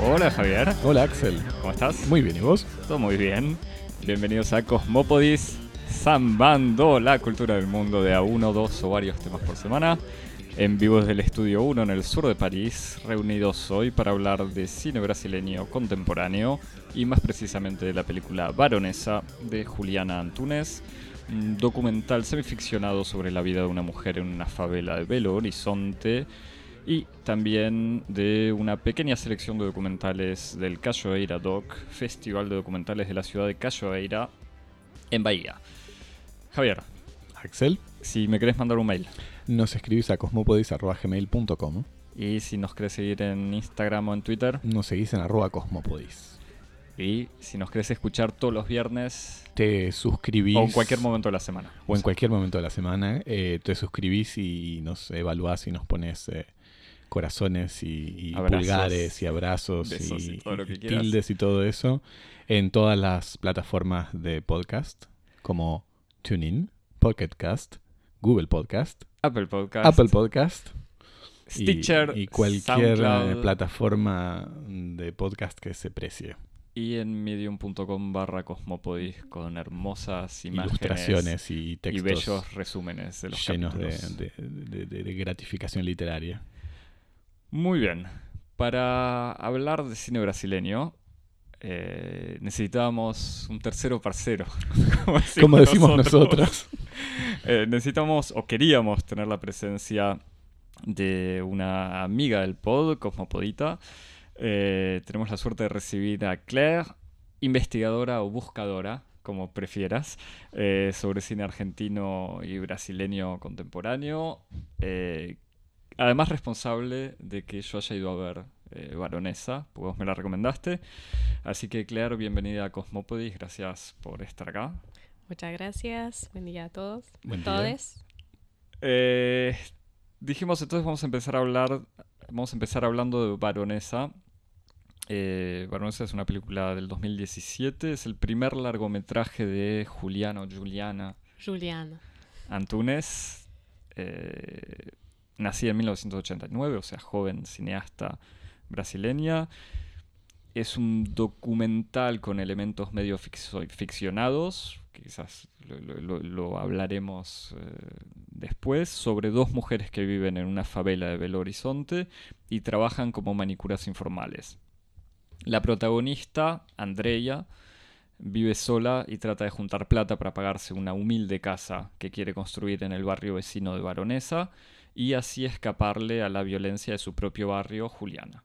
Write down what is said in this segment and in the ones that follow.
Hola Javier, Hola Axel. ¿cómo estás? Muy bien, ¿y vos? Todo muy bien. Bienvenidos a Cosmópodis, zambando la cultura del mundo de a uno, dos o varios temas por semana. En vivo desde el Estudio 1 en el sur de París, reunidos hoy para hablar de cine brasileño contemporáneo y más precisamente de la película Baronesa de Juliana Antunes, un documental semificcionado sobre la vida de una mujer en una favela de Belo Horizonte y también de una pequeña selección de documentales del Cachoeira Doc, Festival de Documentales de la ciudad de Cachoeira, en Bahía. Javier, Axel, si me querés mandar un mail nos escribís a cosmopodis.gmail.com. y si nos querés seguir en Instagram o en Twitter Nos seguís en arroba cosmopodis. y si nos querés escuchar todos los viernes Te suscribís. o en cualquier momento de la semana. o en cualquier momento de la semana. eh, te suscribís y nos evaluás y nos pones eh, corazones y, y Abrazos, pulgares y abrazos besos y y, todo lo que y quieras. tildes y todo eso en todas las plataformas de podcast como TuneIn, Pocketcast, Google Podcast, Apple Podcast, Apple Podcast. y- Stitcher y, cualquier SoundCloud, eh, plataforma de podcast que se precie. y en medium.com barra cosmopodis con hermosas imágenes Ilustraciones y y textos bellos resúmenes de los llenos de, capítulos. de- de- de- de gratificación literaria. Muy bien. Para hablar de cine brasileño, eh, necesitábamos un tercero parcero. como decimos, Como decimos nosotros. Eh, necesitamos o queríamos tener la presencia de una amiga del pod, Cosmopodita. Eh, tenemos la suerte de recibir a Claire, investigadora o buscadora, como prefieras, eh, sobre cine argentino y brasileño contemporáneo. Eh, además responsable de que yo haya ido a ver eh, Baronesa, porque vos me la recomendaste. Así que Claire, bienvenida a Cosmopodis, gracias por estar acá. Muchas gracias. Buen día a todos. Buen día. Todes. Eh, dijimos entonces vamos a empezar a hablar, vamos a empezar hablando de Baronesa. Eh, Baronesa es una película del 2017, es el primer largometraje de Juliano Juliana Juliana. Antunes, eh, nacida en 1989, o sea, joven cineasta brasileña. Es un documental con elementos medio ficcionados, quizás lo hablaremos eh, después, sobre dos mujeres que viven en una favela de Belo Horizonte y trabajan como manicuras informales. La protagonista, Andrea, vive sola y trata de juntar plata para pagarse una humilde casa que quiere construir en el barrio vecino de Baronesa y así escaparle a la violencia de su propio barrio, Juliana.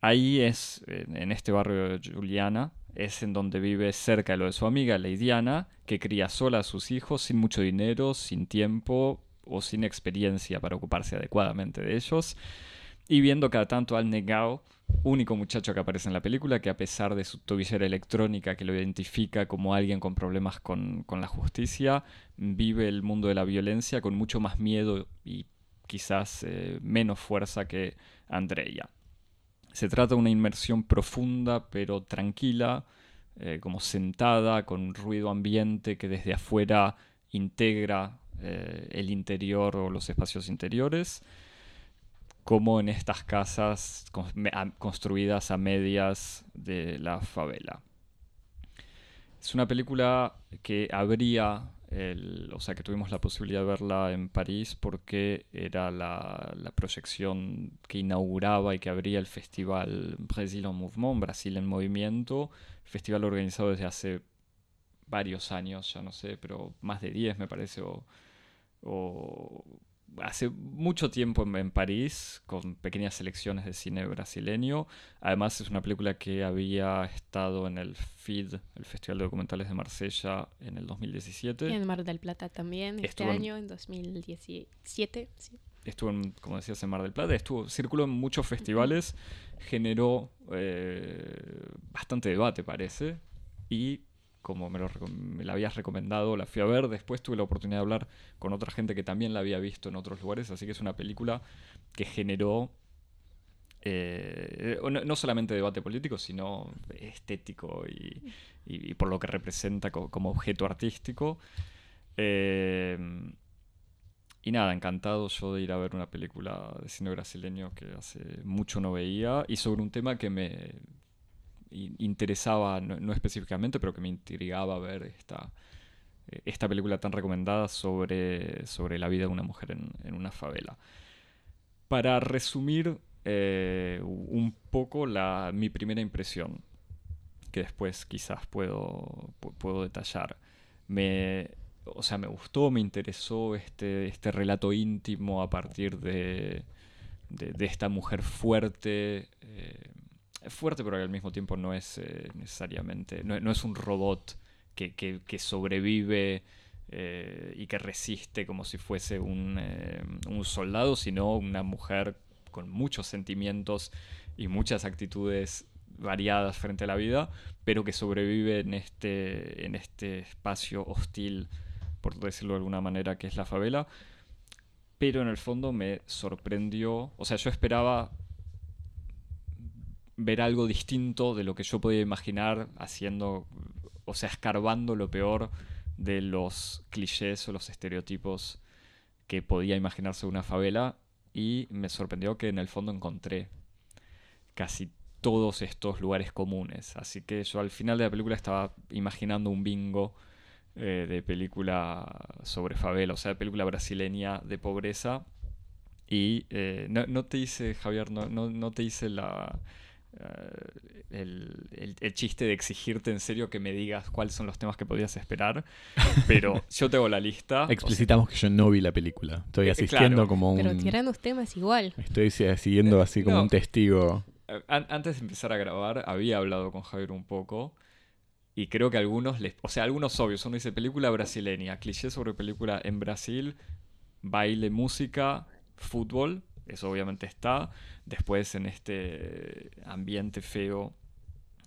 Ahí es, en este barrio de Juliana, es en donde vive cerca de lo de su amiga, Leidiana, que cría sola a sus hijos sin mucho dinero, sin tiempo o sin experiencia para ocuparse adecuadamente de ellos. Y viendo cada tanto al negao, único muchacho que aparece en la película, que a pesar de su tobillera electrónica que lo identifica como alguien con problemas con, con la justicia, vive el mundo de la violencia con mucho más miedo y quizás eh, menos fuerza que Andrea. Se trata de una inmersión profunda pero tranquila, eh, como sentada, con ruido ambiente que desde afuera integra eh, el interior o los espacios interiores, como en estas casas construidas a medias de la favela. Es una película que abría, el, o sea, que tuvimos la posibilidad de verla en París porque era la, proyección que inauguraba y que abría el festival Brasil en Mouvement, Brasil en Movimiento, festival organizado desde hace varios años, ya no sé, pero más de 10 me parece, o hace mucho tiempo en, en París, con pequeñas selecciones de cine brasileño. Además es una película que había estado en el FID, el Festival de Documentales de Marsella, en el 2017. Y en Mar del Plata también, este en- año, en 2017. sí. estuvo, en, como decías, en Mar del Plata, estuvo, circuló en muchos festivales, generó eh, bastante debate, parece, y como me, lo, la habías recomendado, la fui a ver, después tuve la oportunidad de hablar con otra gente que también la había visto en otros lugares, así que es una película que generó eh, no, no solamente debate político, sino estético y, por lo que representa co- como objeto artístico. Eh, y nada, encantado yo de ir a ver una película de cine brasileño que hace mucho no veía y sobre un tema que me interesaba, no, específicamente, pero que me intrigaba ver esta, eh, esta película tan recomendada sobre, sobre la vida de una mujer en, una favela. Para resumir eh, un poco la, mi primera impresión, que después quizás puedo, pu- puedo detallar. Me, o sea, me gustó, me interesó este, este relato íntimo a partir de, de, de esta mujer fuerte. eh, fuerte, pero al mismo tiempo no es eh, necesariamente. No, es un robot que, que- que sobrevive eh, y que resiste como si fuese un, eh, un soldado, sino una mujer con muchos sentimientos y muchas actitudes variadas frente a la vida, pero que sobrevive en este, en este espacio hostil, por decirlo de alguna manera, que es la favela. Pero en el fondo me sorprendió, o sea, yo esperaba ver algo distinto de lo que yo podía imaginar haciendo, o sea, escarbando lo peor de los clichés o los estereotipos que podía imaginarse una favela y me sorprendió que en el fondo encontré casi todos estos lugares comunes. Así que yo al final de la película estaba imaginando un bingo eh, de película sobre favela, o sea, de película brasileña de pobreza. Y eh, no, no te hice, Javier, no, no, no te hice la, eh, el, el- el chiste de exigirte en serio que me digas cuáles son los temas que podías esperar, pero yo tengo la lista. o sea, Explicitamos que yo no vi la película. Estoy Eh, asistiendo claro. como un... Pero tiran los temas igual. Estoy si- siguiendo así como No. un testigo. An- antes de empezar a grabar, había hablado con Javier un poco. Y creo que algunos les. O sea, algunos obvios. Uno dice película brasileña, cliché sobre película en Brasil, baile, música, fútbol. Eso obviamente está. Después en este ambiente feo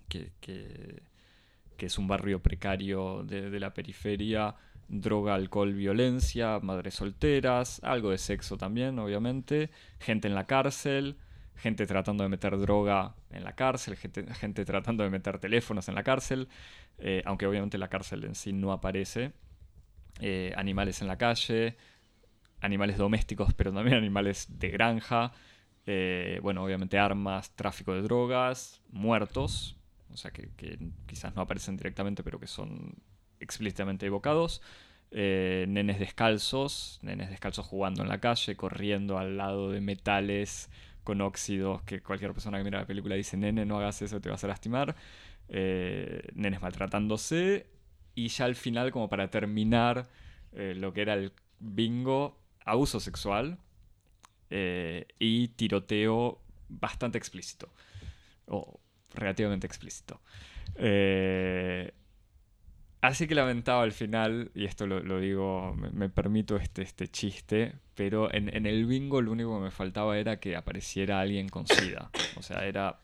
que, que- es un barrio precario de, de la periferia. Droga, alcohol, violencia, madres solteras, algo de sexo también, obviamente. Gente en la cárcel gente tratando de meter droga en la cárcel, gente, gente tratando de meter teléfonos en la cárcel, eh, aunque obviamente la cárcel en sí no aparece, eh, animales en la calle, animales domésticos, pero también animales de granja, eh, bueno, obviamente armas, tráfico de drogas, muertos, o sea que, quizás no aparecen directamente, pero que son explícitamente evocados. eh, nenes descalzos, nenes descalzos jugando en la calle, corriendo al lado de metales con óxidos, que cualquier persona que mira la película dice, nene, no hagas eso, te vas a lastimar. Eh, nenes maltratándose. Y ya al final, como para terminar lo que era el bingo, abuso sexual eh, y tiroteo bastante explícito. O relativamente explícito. Eh, así que lamentaba al final, y esto lo, digo, me, permito este, este chiste, pero en el bingo lo único que me faltaba era que apareciera alguien con SIDA. O sea, era...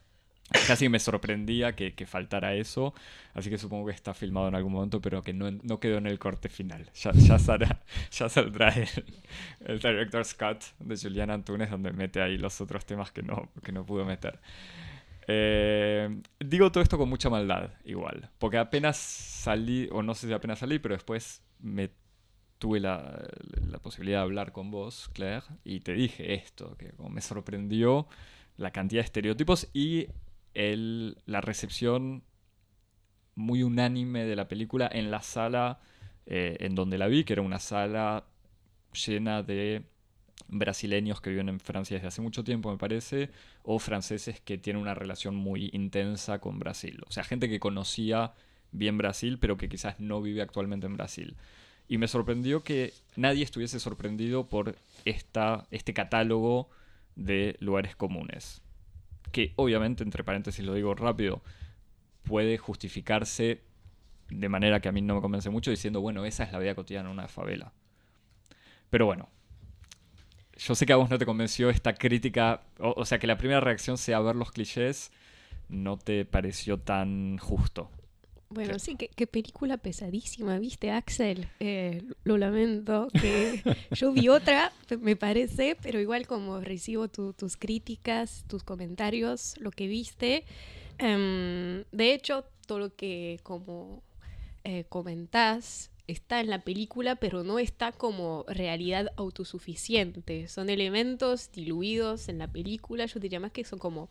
Casi me sorprendía que, que faltara eso, así que supongo que está filmado en algún momento, pero que no, no quedó en el corte final. Ya, ya, saldrá, el, director's cut de Julián Antunes, donde mete ahí los otros temas que no, que no pudo meter. Eh, digo todo esto con mucha maldad, igual. Porque apenas salí, o no sé si apenas salí, pero después me tuve la, la posibilidad de hablar con vos, Claire, y te dije esto, que me sorprendió la cantidad de estereotipos y la recepción muy unánime de la película en la sala eh, en donde la vi, que era una sala llena de brasileños que viven en Francia desde hace mucho tiempo, me parece, o franceses que tienen una relación muy intensa con Brasil. O sea, gente que conocía bien Brasil, pero que quizás no vive actualmente en Brasil. Y me sorprendió que nadie estuviese sorprendido por esta, este catálogo de lugares comunes. Que obviamente, entre paréntesis lo digo rápido, puede justificarse de manera que a mí no me convence mucho diciendo, bueno, esa es la vida cotidiana en una favela. Pero bueno, yo sé que a vos no te convenció esta crítica, o, o sea, que la primera reacción sea ver los clichés, no te pareció tan justo. Bueno, Claro. sí, qué, película pesadísima, ¿viste, Axel? Eh, lo lamento. Que yo vi otra, me parece, pero igual como recibo tu- tus críticas, tus comentarios, lo que viste. em, de hecho, todo lo que como eh, comentás está en la película, pero no está como realidad autosuficiente. Son elementos diluidos en la película. Yo diría más que son como...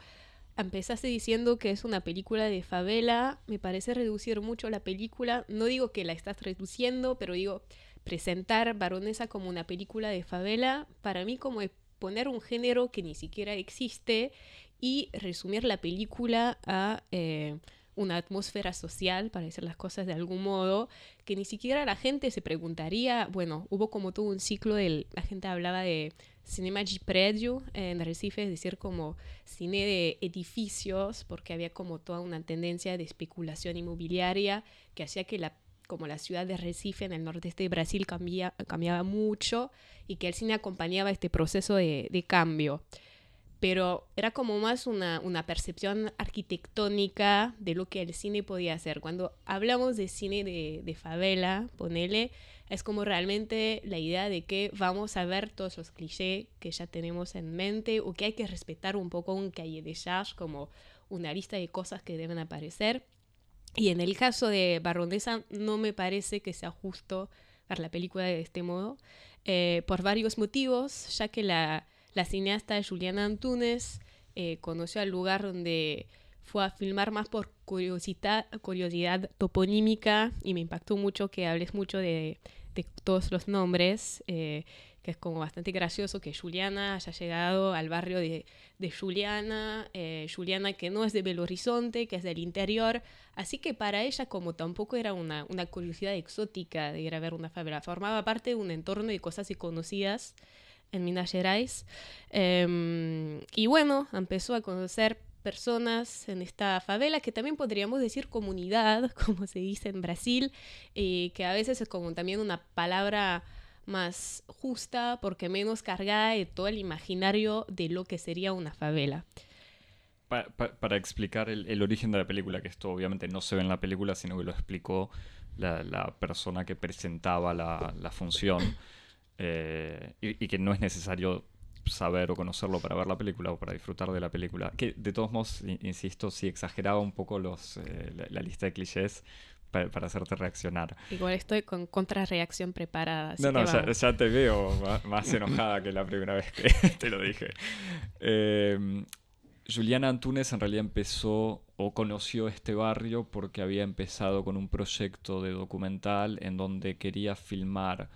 Empezaste diciendo que es una película de favela. Me parece reducir mucho la película. No digo que la estás reduciendo, pero digo presentar Baronesa como una película de favela, para mí como poner un género que ni siquiera existe y resumir la película a eh, una atmósfera social, para decir las cosas de algún modo, que ni siquiera la gente se preguntaría, bueno, hubo como todo un ciclo de, la gente hablaba de cinema de predio en Recife, es decir, como cine de edificios, porque había como toda una tendencia de especulación inmobiliaria que hacía que la como la ciudad de Recife en el nordeste de Brasil cambia, cambiaba mucho y que el cine acompañaba este proceso de, de cambio pero era como más una, una, percepción arquitectónica de lo que el cine podía hacer. Cuando hablamos de cine de, de, favela, ponele, es como realmente la idea de que vamos a ver todos los clichés que ya tenemos en mente o que hay que respetar un poco un calle de jazz como una lista de cosas que deben aparecer. Y en el caso de Baronesa no me parece que sea justo ver la película de este modo, eh, por varios motivos, ya que la la cineasta Juliana Antunes eh, conoció al lugar donde fue a filmar más por curiosidad, toponímica y me impactó mucho que hables mucho de, todos los nombres, eh, que es como bastante gracioso que Juliana haya llegado al barrio de, Juliana, eh, Juliana que no es de Belo Horizonte, que es del interior, así que para ella como tampoco era una, curiosidad exótica de ir a ver una favela, formaba parte de un entorno de cosas conocidas en Minas Gerais. Em, y bueno, empezó a conocer personas en esta favela, que también podríamos decir comunidad, como se dice en Brasil, y que a veces es como también una palabra más justa porque menos cargada de todo el imaginario de lo que sería una favela. para explicar el, origen de la película, que esto obviamente no se ve en la película, sino que lo explicó la, persona que presentaba la función. Eh, y, que no es necesario saber o conocerlo para ver la película o para disfrutar de la película. Que de todos modos, insisto, si exageraba un poco los, eh, la, lista de clichés para, hacerte reaccionar. Igual estoy con contrarreacción preparada. no, no, ya, te veo más, enojada que la primera vez que te lo dije. Eh, Juliana Antunes en realidad empezó o conoció este barrio porque había empezado con un proyecto de documental en donde quería filmar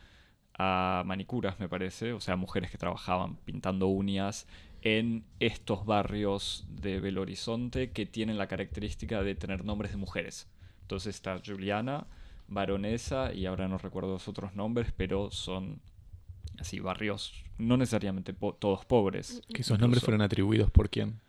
a manicuras, me parece, o sea, mujeres que trabajaban pintando uñas en estos barrios de Belo Horizonte que tienen la característica de tener nombres de mujeres. Entonces está Juliana, Baronesa y ahora no recuerdo los otros nombres, pero son así barrios no necesariamente todos pobres. ¿Que esos nombres fueron atribuidos por quién?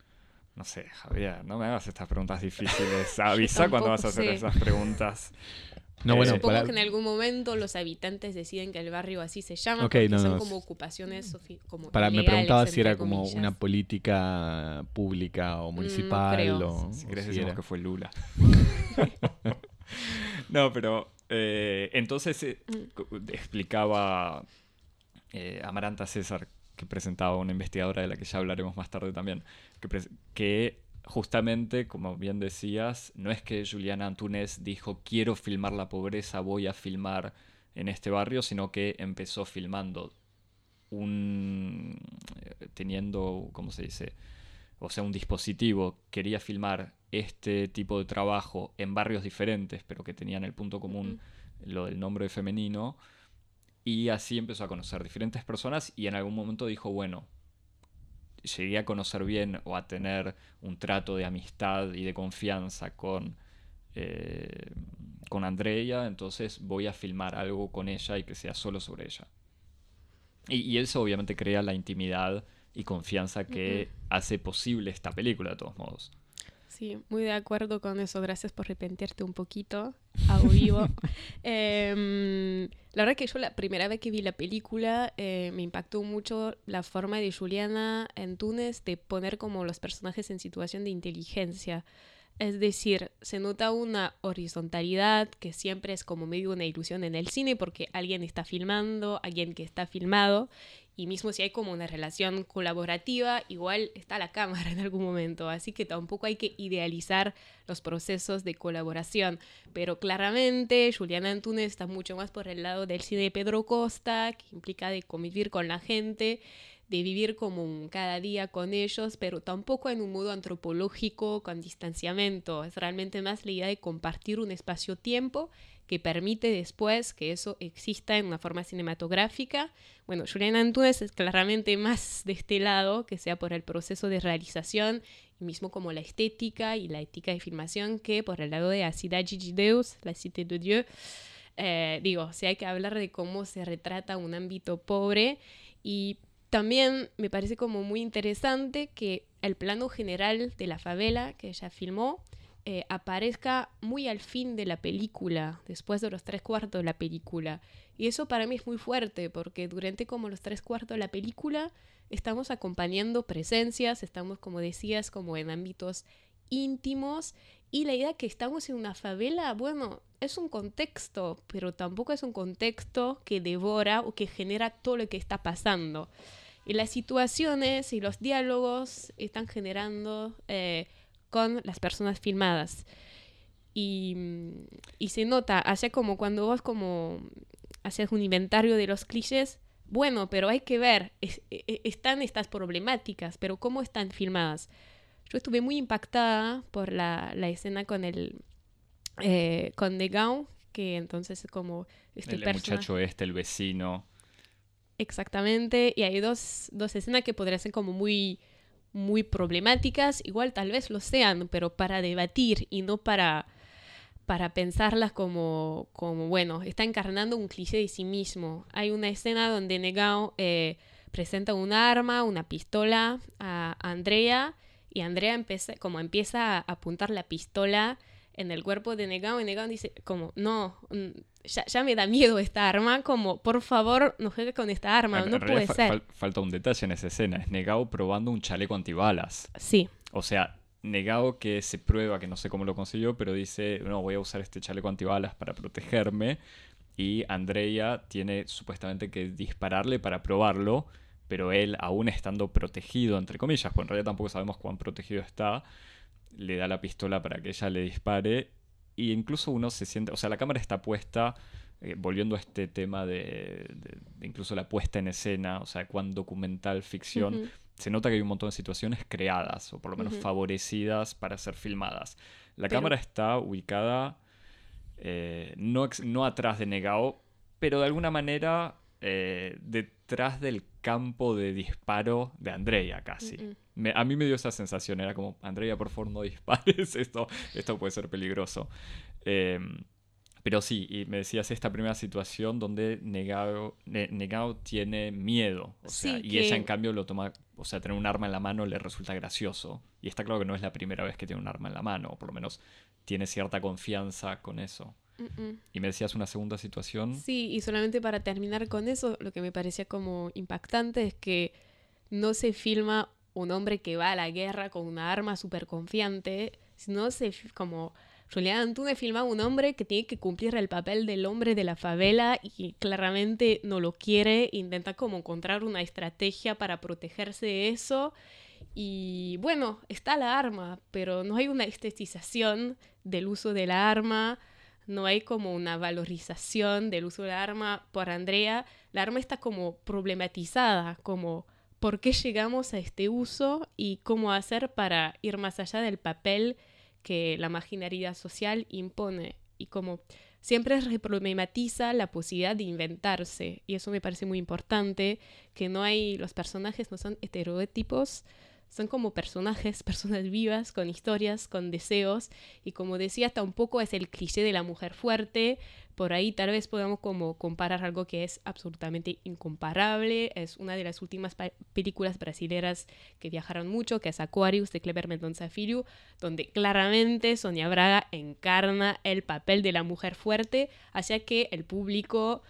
No sé, Javier, no me hagas estas preguntas difíciles. Avisa cuando vas a hacer esas preguntas. No, bueno, Supongo que en algún momento los habitantes deciden que el barrio así se llama, porque son como ocupaciones como para Me preguntaba si era como una política pública o mm, municipal o... Si querés decimos que fue Lula. no, pero eh, entonces eh, explicaba eh, Amaranta César, que presentaba una investigadora de la que ya hablaremos más tarde también, que, que justamente, como bien decías, no es que Juliana Antunes dijo quiero filmar la pobreza, voy a filmar en este barrio, sino que empezó filmando un eh, teniendo, ¿cómo se dice? O sea, un dispositivo, quería filmar este tipo de trabajo en barrios diferentes, pero que tenían el punto común lo del nombre femenino, y así empezó a conocer diferentes personas y en algún momento dijo, bueno, llegué a conocer bien o a tener un trato de amistad y de confianza con, eh, con Andrea, entonces voy a filmar algo con ella y que sea solo sobre ella. Y, eso obviamente crea la intimidad y confianza que hace posible esta película de todos modos. Sí, muy de acuerdo con eso. Gracias por arrepentirte un poquito a vivo. Em, la verdad que yo la primera vez que vi la película eh, me impactó mucho la forma de Juliana en Túnez de poner como los personajes en situación de inteligencia. Es decir, se nota una horizontalidad que siempre es como medio una ilusión en el cine porque alguien está filmando, alguien que está filmado y mismo si hay como una relación colaborativa, igual está la cámara en algún momento, así que tampoco hay que idealizar los procesos de colaboración, pero claramente Juliana Antunes está mucho más por el lado del cine de Pedro Costa, que implica de convivir con la gente, de vivir como cada día con ellos, pero tampoco en un modo antropológico con distanciamiento, es realmente más la idea de compartir un espacio-tiempo que permite después que eso exista en una forma cinematográfica. Bueno, Juliana Antunes es claramente más de este lado, que sea por el proceso de realización, y mismo como la estética y la ética de filmación, que por el lado de Asida Gigideus, La Cité de Dieu. Eh, digo, si hay que hablar de cómo se retrata un ámbito pobre y también me parece como muy interesante que el plano general de la favela que ella filmó eh, aparezca muy al fin de la película, después de los tres cuartos de la película. Y eso para mí es muy fuerte, porque durante como los tres cuartos de la película estamos acompañando presencias, estamos, como decías, como en ámbitos íntimos. Y la idea que estamos en una favela, bueno, es un contexto, pero tampoco es un contexto que devora o que genera todo lo que está pasando. Y las situaciones y los diálogos están generando eh, con las personas filmadas. Y, y se nota, hace como cuando vos como haces un inventario de los clichés, bueno, pero hay que ver, e, e, están estas problemáticas, pero ¿cómo están filmadas? Yo estuve muy impactada por la, la escena con el eh, con The Gown, que entonces como este el muchacho este, el vecino. Exactamente, y hay dos, dos escenas que podrían ser como muy muy problemáticas, igual tal vez lo sean, pero para debatir y no para, para pensarlas como, como, bueno, está encarnando un cliché de sí mismo. Hay una escena donde Negao eh, presenta un arma, una pistola a Andrea y Andrea empieza, como empieza a apuntar la pistola en el cuerpo de Negao y Negao dice como, no, ya, me da miedo esta arma, como, por favor, no juegue con esta arma, no puede ser. falta un detalle en esa escena, es Negao probando un chaleco antibalas. Sí. O sea, Negao que se prueba, que no sé cómo lo consiguió, pero dice, no, voy a usar este chaleco antibalas para protegerme. Y Andrea tiene supuestamente que dispararle para probarlo, pero él, aún estando protegido, entre comillas, pues en realidad tampoco sabemos cuán protegido está, le da la pistola para que ella le dispare y incluso uno se siente, o sea, la cámara está puesta, eh, volviendo a este tema de, incluso la puesta en escena, o sea, cuán documental, ficción, se nota que hay un montón de situaciones creadas, o por lo menos favorecidas para ser filmadas. La cámara está ubicada eh, no, no atrás de Negao, pero de alguna manera eh, detrás del campo de disparo de Andrea casi. A mí me dio esa sensación, era como, Andrea, por favor no dispares, esto, esto puede ser peligroso. Em, pero sí, y me decías esta primera situación donde Negao, Negao tiene miedo, o sea, y ella en cambio lo toma, o sea, tener un arma en la mano le resulta gracioso. Y está claro que no es la primera vez que tiene un arma en la mano, o por lo menos tiene cierta confianza con eso. Y me decías una segunda situación. Sí, y solamente para terminar con eso, lo que me parecía como impactante es que no se filma un hombre que va a la guerra con una arma súper confiante, sino se como Julián Antunes filma un hombre que tiene que cumplir el papel del hombre de la favela y claramente no lo quiere, intenta como encontrar una estrategia para protegerse de eso. Y bueno, está la arma, pero no hay una estetización del uso de la arma, no hay como una valorización del uso del arma por Andrea. La arma está como problematizada, como por qué llegamos a este uso y cómo hacer para ir más allá del papel que la marginalidad social impone. Y como siempre reproblematiza la posibilidad de inventarse. Y eso me parece muy importante, que no hay, los personajes no son estereotipos, son como personajes, personas vivas, con historias, con deseos, y como decía, hasta un poco es el cliché de la mujer fuerte, por ahí tal vez podamos como comparar algo que es absolutamente incomparable, es una de las últimas películas brasileras que viajaron mucho, que es Aquarius de Cleber Mendonça Filho, donde claramente Sonia Braga encarna el papel de la mujer fuerte, hacia que el público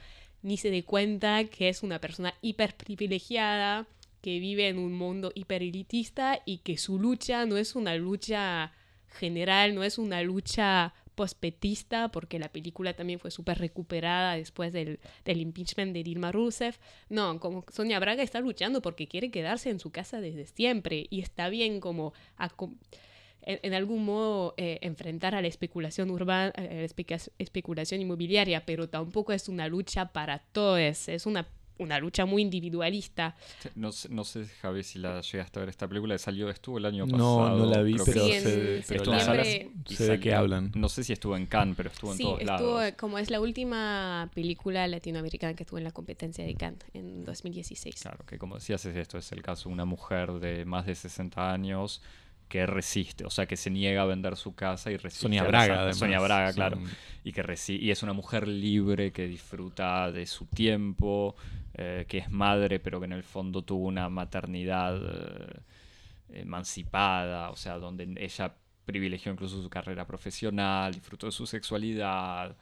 ni se dé cuenta que es una persona hiper privilegiada, que vive en un mundo hiperelitista y que su lucha no es una lucha general, no es una lucha pospetista, porque la película también fue súper recuperada después del, del, impeachment de Dilma Rousseff. No, como Sonia Braga está luchando porque quiere quedarse en su casa desde siempre y está bien como en, algún modo eh, enfrentar a la especulación urbana, a la especulación inmobiliaria, pero tampoco es una lucha para todos, es una una lucha muy individualista. No, no sé, Javi, si la llegaste a ver esta película. Salió, estuvo el año pasado. No, no la vi, pero, sé, de qué hablan. No sé si estuvo en Cannes, pero estuvo en todos estuvo, Como es la última película latinoamericana que estuvo en la competencia de Cannes en 2016. Claro, que como decías, esto es el caso de una mujer de más de 60 años que resiste, o sea, que se niega a vender su casa y resiste. Sonia Braga, Sonia Braga, claro. Y que y es una mujer libre que disfruta de su tiempo, eh, que es madre, pero que en el fondo tuvo una maternidad eh, emancipada, o sea, donde ella privilegió incluso su carrera profesional, disfrutó de su sexualidad,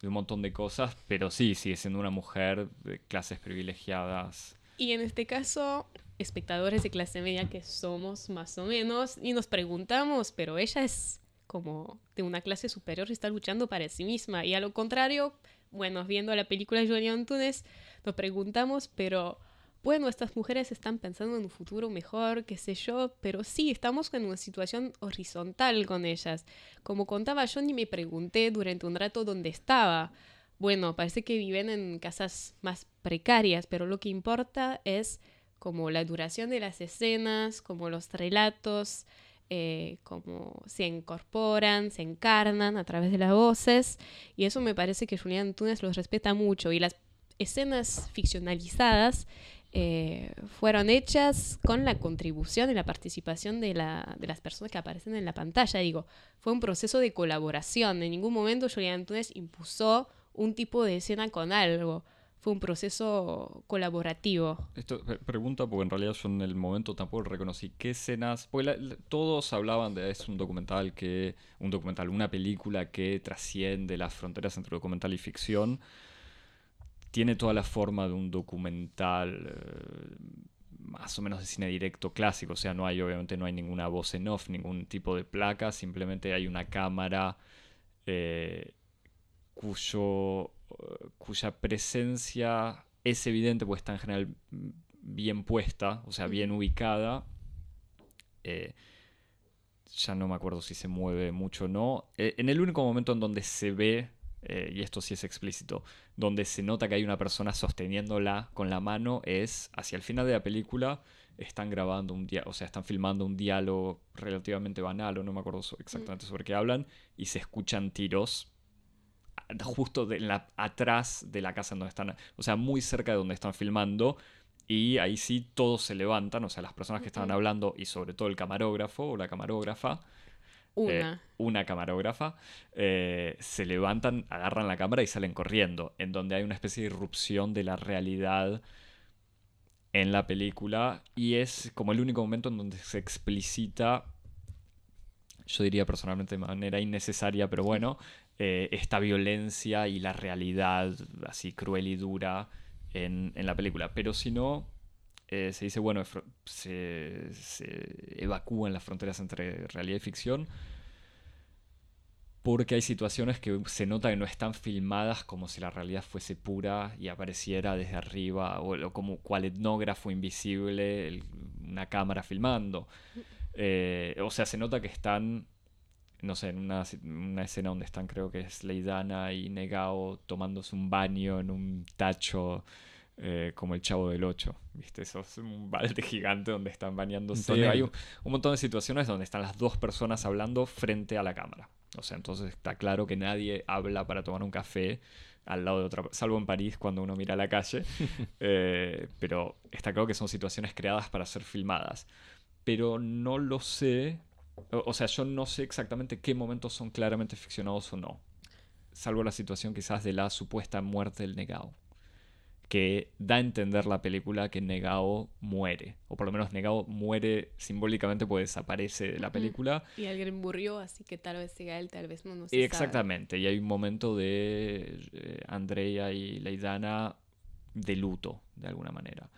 de un montón de cosas, pero sí, sigue siendo una mujer de clases privilegiadas. Y en este caso, espectadores de clase media que somos más o menos, y nos preguntamos, pero ella es como de una clase superior y está luchando para sí misma, y a lo contrario, bueno, viendo la película Julián Antunes, nos preguntamos, pero bueno, estas mujeres están pensando en un futuro mejor, qué sé yo, pero sí, estamos en una situación horizontal con ellas. Como contaba yo, ni me pregunté durante un rato dónde estaba. Bueno, parece que viven en casas más precarias, pero lo que importa es como la duración de las escenas, como los relatos, eh, como se incorporan, se encarnan a través de las voces, y eso me parece que Julián Túnez los respeta mucho, y las escenas ficcionalizadas eh, fueron hechas con la contribución y la participación de, la, de, las personas que aparecen en la pantalla. Digo, fue un proceso de colaboración. En ningún momento Julián Antunes impuso un tipo de escena con algo. Fue un proceso colaborativo. Esto pregunta porque en realidad yo en el momento tampoco reconocí qué escenas. Todos hablaban de es un documental que. un documental, una película que trasciende las fronteras entre documental y ficción tiene toda la forma de un documental eh, más o menos de cine directo clásico, o sea, no hay obviamente no hay ninguna voz en off, ningún tipo de placa, simplemente hay una cámara eh, cuyo, eh, cuya presencia es evidente, pues está en general bien puesta, o sea, bien ubicada. ya no me acuerdo si se mueve mucho o no. en el único momento en donde se ve eh, y esto sí es explícito, donde se nota que hay una persona sosteniéndola con la mano, es hacia el final de la película están grabando un diálogo, o sea, están filmando un diálogo relativamente banal, o no me acuerdo exactamente sobre qué hablan, y se escuchan tiros justo de la, atrás de la casa en donde están, o sea, muy cerca de donde están filmando, y ahí sí todos se levantan, o sea, las personas que estaban hablando y sobre todo el camarógrafo o la camarógrafa, una. Eh, una camarógrafa, eh, se levantan, agarran la cámara y salen corriendo, en donde hay una especie de irrupción de la realidad en la película y es como el único momento en donde se explicita, yo diría personalmente de manera innecesaria, pero bueno, eh, esta violencia y la realidad así cruel y dura en, en la película. Pero si no, eh, se dice, bueno, se, evacúan las fronteras entre realidad y ficción porque hay situaciones que se nota que no están filmadas como si la realidad fuese pura y apareciera desde arriba o, como cual etnógrafo invisible, una cámara filmando. Eh, o sea, se nota que están, no sé, en una, una, escena donde están, creo que es Leidana y Negao tomándose un baño en un tacho eh, como el Chavo del 8, ¿viste? Eso es un balde gigante donde están bañándose. Hay un, montón de situaciones donde están las dos personas hablando frente a la cámara. O sea, entonces está claro que nadie habla para tomar un café al lado de otra, salvo en París cuando uno mira la calle, eh, pero está claro que son situaciones creadas para ser filmadas. Pero no lo sé, o, o sea, yo no sé exactamente qué momentos son claramente ficcionados o no, salvo la situación quizás de la supuesta muerte del negado que da a entender la película que Negao muere. O por lo menos Negao muere simbólicamente porque desaparece de la película. Y alguien murió, así que tal vez siga él, tal vez no, no se Exactamente. Y hay un momento de eh, Andrea y Leidana de luto, de alguna manera.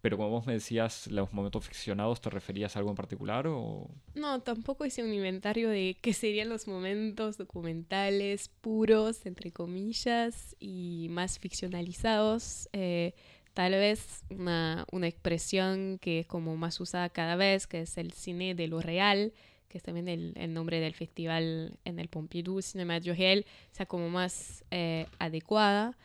Pero como vos me decías, los momentos ficcionados, ¿te referías a algo en particular o...? No, tampoco hice un inventario de qué serían los momentos documentales puros, entre comillas, y más ficcionalizados. Eh, tal vez una, una expresión que es como más usada cada vez, que es el cine de lo real, que es también el, el nombre del festival en el Pompidou Cinema Johel, sea como más eh, adecuada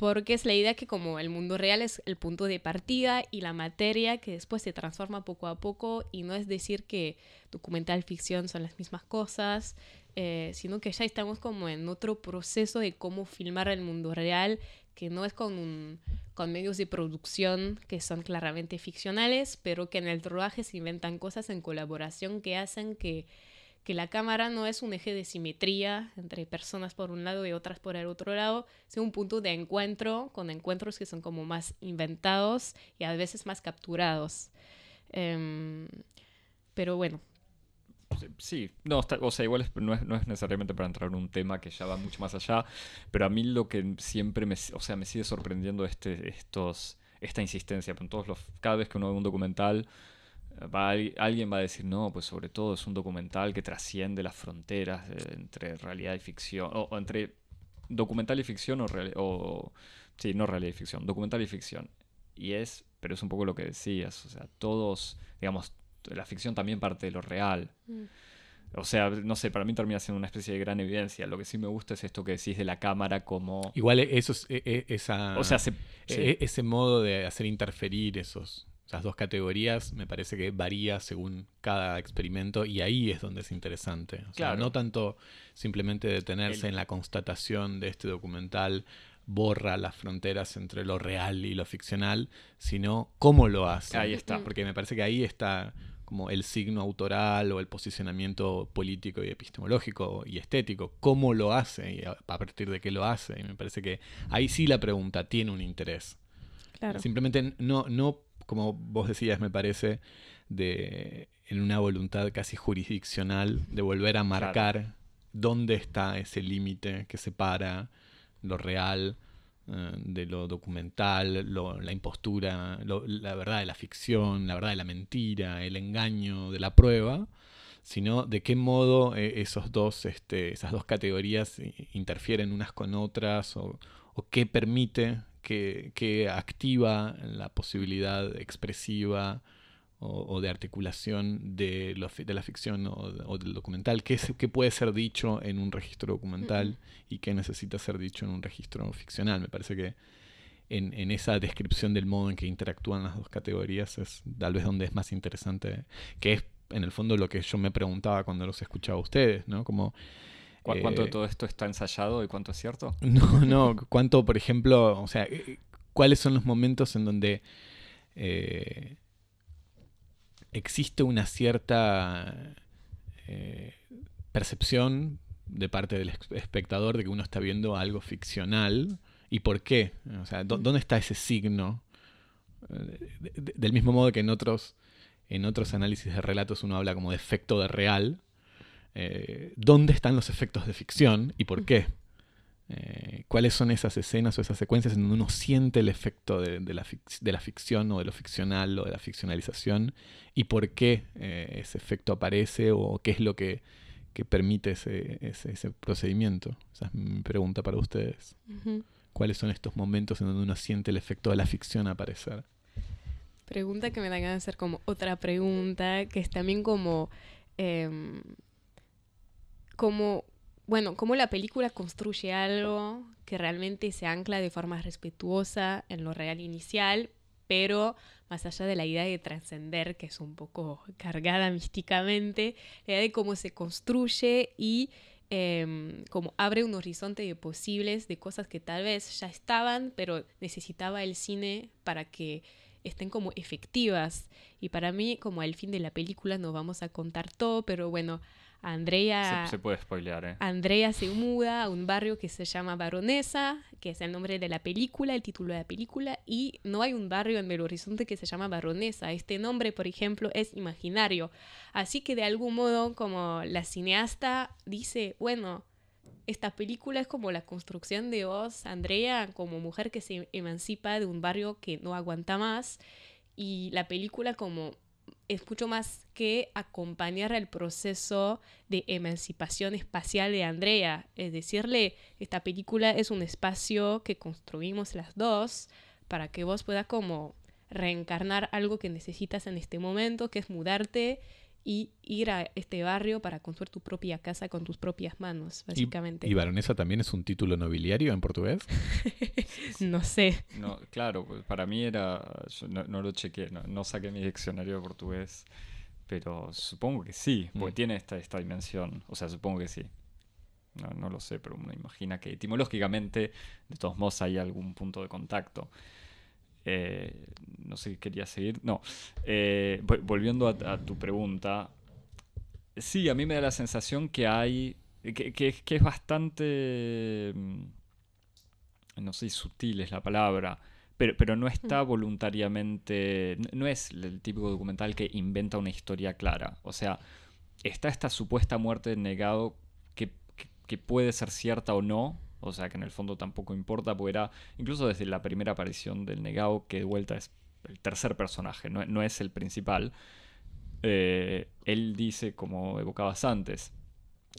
porque es la idea que como el mundo real es el punto de partida y la materia que después se transforma poco a poco y no es decir que documental ficción son las mismas cosas, eh, sino que ya estamos como en otro proceso de cómo filmar el mundo real, que no es con, un, con medios de producción que son claramente ficcionales, pero que en el rodaje se inventan cosas en colaboración que hacen que que la cámara no es un eje de simetría entre personas por un lado y otras por el otro lado, sino un punto de encuentro con encuentros que son como más inventados y a veces más capturados. Em, pero bueno. Sí, no, o sea, igual no, es, no, es, necesariamente para entrar en un tema que ya va mucho más allá, pero a mí lo que siempre me, o sea, me sigue sorprendiendo este, estos, esta insistencia. En todos los, cada vez que uno ve un documental, alguien va a decir, no, pues sobre todo es un documental que trasciende las fronteras entre realidad y ficción, o, entre documental y ficción o, o, sí, no realidad y ficción, documental y ficción. Y es, pero es un poco lo que decías, o sea, todos, digamos, la ficción también parte de lo real. Mm. O sea, no sé, para mí termina siendo una especie de gran evidencia. Lo que sí me gusta es esto que decís de la cámara como... Igual eso es, e, e, esa, o sea, ese modo de hacer interferir esos esas dos categorías me parece que varía según cada experimento y ahí es donde es interesante. O sea, no tanto simplemente detenerse en la constatación de este documental borra las fronteras entre lo real y lo ficcional, sino cómo lo hace. Ahí está. Porque me parece que ahí está como el signo autoral o el posicionamiento político y epistemológico y estético, cómo lo hace y a partir de qué lo hace. Y me parece que ahí sí la pregunta tiene un interés. Simplemente no, no como vos decías, me parece, de, en una voluntad casi jurisdiccional de volver a marcar dónde está ese límite que separa lo real eh, de lo documental, la impostura, la verdad de la ficción, la verdad de la mentira, el engaño de la prueba, sino de qué modo eh, esos dos, este, esas dos categorías interfieren unas con otras o, o qué permite que, activa la posibilidad expresiva o, de articulación de, de la ficción o, del documental, qué, qué, puede ser dicho en un registro documental y qué necesita ser dicho en un registro ficcional. Me parece que en, en, esa descripción del modo en que interactúan las dos categorías es tal vez donde es más interesante, que es en el fondo lo que yo me preguntaba cuando los escuchaba a ustedes, ¿no? Como ¿Cuánto de eh, todo esto está ensayado y cuánto es cierto? No, no, cuánto, por ejemplo, o sea, eh, ¿cuáles son los momentos en donde eh, existe una cierta percepción de parte del espectador de que uno está viendo algo ficcional y por qué? O sea, ¿dónde está ese signo? del mismo modo que en otros, en otros análisis de relatos uno habla como de efecto de real, eh, dónde están los efectos de ficción y por qué. Eh, cuáles son esas escenas o esas secuencias en donde uno siente el efecto de, la, ficción o de lo ficcional o de la ficcionalización y por qué eh, ese efecto aparece o qué es lo que, permite ese, procedimiento. Esa es mi pregunta para ustedes. ¿Cuáles son estos momentos en donde uno siente el efecto de la ficción aparecer? Pregunta que me da ganas de hacer como otra pregunta, que es también como em, como, bueno, cómo la película construye algo que realmente se ancla de forma respetuosa en lo real inicial, pero más allá de la idea de trascender, que es un poco cargada místicamente, la idea de cómo se construye y eh, cómo abre un horizonte de posibles, de cosas que tal vez ya estaban, pero necesitaba el cine para que estén como efectivas. Y para mí, como al fin de la película, no vamos a contar todo, pero bueno, Andrea se, puede spoilear, ¿eh? Andrea se muda a un barrio que se llama Baronesa, que es el nombre de la película, el título de la película, y no hay un barrio en Belo Horizonte que se llama Baronesa. Este nombre, por ejemplo, es imaginario. Así que de algún modo, como la cineasta dice, bueno, esta película es como la construcción de vos, Andrea, como mujer que se emancipa de un barrio que no aguanta más y la película como es mucho más que acompañar el proceso de emancipación espacial de Andrea. Es decirle, esta película es un espacio que construimos las dos para que vos puedas como reencarnar algo que necesitas en este momento, que es mudarte y ir a este barrio para construir tu propia casa con tus propias manos, básicamente. ¿Y, baronesa también es un título nobiliario en portugués? no sé. No, claro, pues, para mí era, no, lo chequeé, no, saqué mi diccionario de portugués, pero supongo que sí, porque mm. tiene esta, esta dimensión, o sea, supongo que sí. No, no lo sé, pero uno imagina que etimológicamente, de todos modos, hay algún punto de contacto. Eh, no sé, quería seguir. No, eh, volviendo a, tu pregunta. Sí, a mí me da la sensación que hay. que, es bastante. Mm, no sé, sutil es la palabra. Pero, pero no está mm. voluntariamente. No es el típico documental que inventa una historia clara. O sea, está esta supuesta muerte negado que, que puede ser cierta o no, o sea que en el fondo tampoco importa, porque era, incluso desde la primera aparición del Negao, que de vuelta es el tercer personaje, no, es el principal, eh, él dice, como evocabas antes,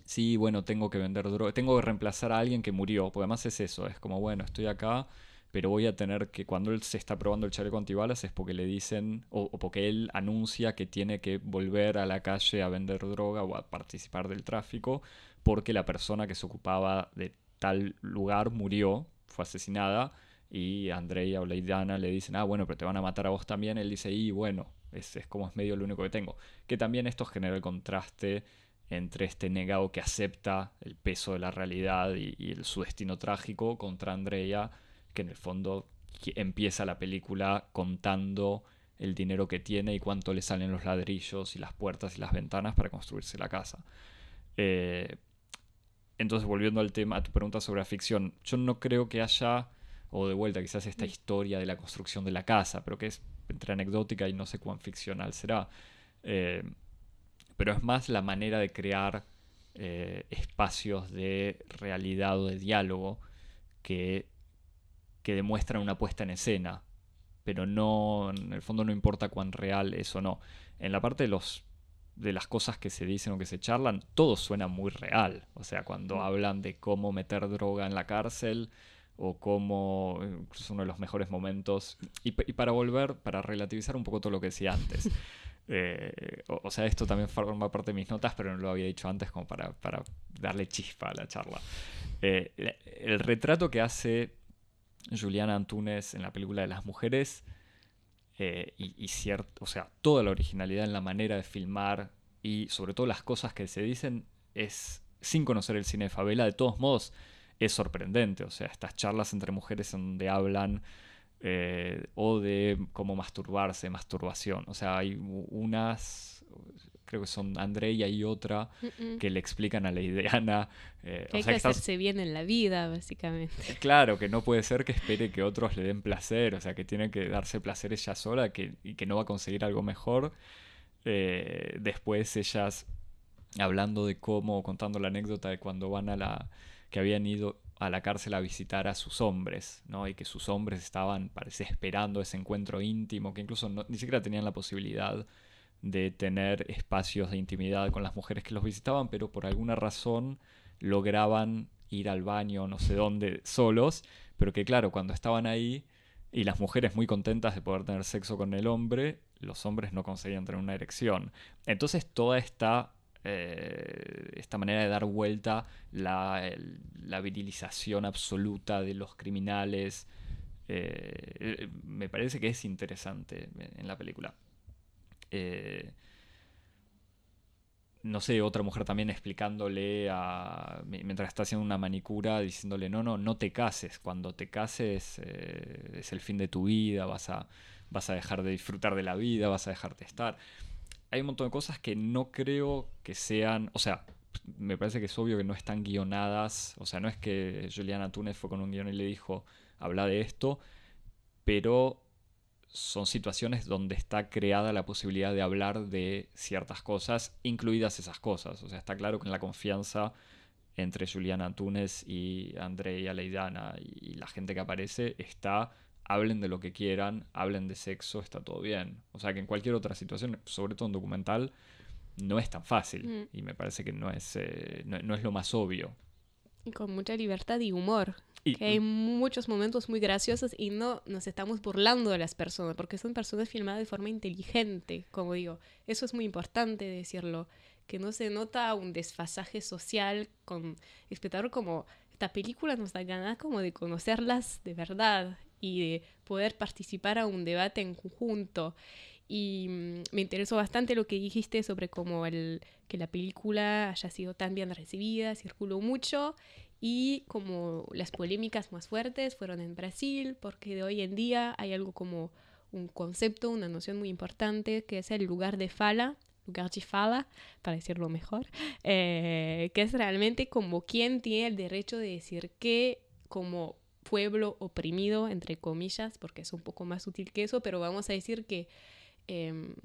sí, bueno, tengo que vender droga, tengo que reemplazar a alguien que murió, porque además es eso, es como, bueno, estoy acá, pero voy a tener que, cuando él se está probando el chaleco antibalas, es porque le dicen, o, o, porque él anuncia que tiene que volver a la calle a vender droga o a participar del tráfico, porque la persona que se ocupaba de tal lugar murió, fue asesinada, y Andrea o Leidana le dicen, ah, bueno, pero te van a matar a vos también. Él dice, y bueno, es, es como es medio lo único que tengo. Que también esto genera el contraste entre este negado que acepta el peso de la realidad y, su destino trágico contra Andrea, que en el fondo empieza la película contando el dinero que tiene y cuánto le salen los ladrillos y las puertas y las ventanas para construirse la casa. Eh, entonces, volviendo al tema, a tu pregunta sobre la ficción, yo no creo que haya, o de vuelta, quizás esta mm. historia de la construcción de la casa, pero que es entre anecdótica y no sé cuán ficcional será. Eh, pero es más la manera de crear eh, espacios de realidad o de diálogo que, que demuestran una puesta en escena. Pero no, en el fondo no importa cuán real es o no. En la parte de los de las cosas que se dicen o que se charlan, todo suena muy real. O sea, cuando hablan de cómo meter droga en la cárcel o cómo, incluso uno de los mejores momentos, y, para volver, para relativizar un poco todo lo que decía antes. Eh, o, sea, esto también forma parte de mis notas, pero no lo había dicho antes como para, darle chispa a la charla. Eh, el retrato que hace Juliana Antunes en la película de las mujeres eh, y, cierto, o sea, toda la originalidad en la manera de filmar y sobre todo las cosas que se dicen es, sin conocer el cine de favela, de todos modos es sorprendente. O sea, estas charlas entre mujeres en donde hablan eh, o de cómo masturbarse, masturbación. O sea, hay unas creo que son Andrea y otra, que le explican a la ideana. Eh, que hay que, hacerse bien en la vida, básicamente. Claro, que no puede ser que espere que otros le den placer, o sea, que tiene que darse placer ella sola que, y que no va a conseguir algo mejor. Eh, después ellas hablando de cómo, contando la anécdota de cuando van a la. que habían ido a la cárcel a visitar a sus hombres, ¿no? Y que sus hombres estaban, parece, esperando ese encuentro íntimo, que incluso ni siquiera tenían la posibilidad de tener espacios de intimidad con las mujeres que los visitaban, pero por alguna razón lograban ir al baño no sé dónde solos, pero que claro, cuando estaban ahí y las mujeres muy contentas de poder tener sexo con el hombre, los hombres no conseguían tener una erección. Entonces toda esta, eh, esta manera de dar vuelta la, la, virilización absoluta de los criminales, eh, me parece que es interesante en la película. Eh, no sé, otra mujer también explicándole a, mientras está haciendo una manicura, diciéndole, no, no, no te cases, cuando te cases eh, es el fin de tu vida, vas a, vas a dejar de disfrutar de la vida, vas a dejar de estar. Hay un montón de cosas que no creo que sean, o sea, me parece que es obvio que no están guionadas, o sea, no es que Juliana Túnez fue con un guion y le dijo, habla de esto, pero son situaciones donde está creada la posibilidad de hablar de ciertas cosas, incluidas esas cosas. O sea, está claro que en la confianza entre Juliana Antunes y Andrea Leidana y la gente que aparece está hablen de lo que quieran, hablen de sexo, está todo bien. O sea que en cualquier otra situación, sobre todo en documental, no es tan fácil. Mm. Y me parece que no es, eh, no, no es lo más obvio. Y con mucha libertad y humor. Y, Que hay muchos momentos muy graciosos y no nos estamos burlando de las personas, porque son personas filmadas de forma inteligente, como digo. Eso es muy importante decirlo, que no se nota un desfasaje social con espectador como esta película nos da ganas como de conocerlas de verdad y de poder participar a un debate en conjunto. Y mm, me interesó bastante lo que dijiste sobre cómo el, que la película haya sido tan bien recibida, circuló mucho y como las polémicas más fuertes fueron en Brasil, porque de hoy en día hay algo como un concepto, una noción muy importante, que es el lugar de fala, lugar de fala, para decirlo mejor, eh, que es realmente como quien tiene el derecho de decir que como pueblo oprimido, entre comillas, porque es un poco más sutil que eso, pero vamos a decir que em,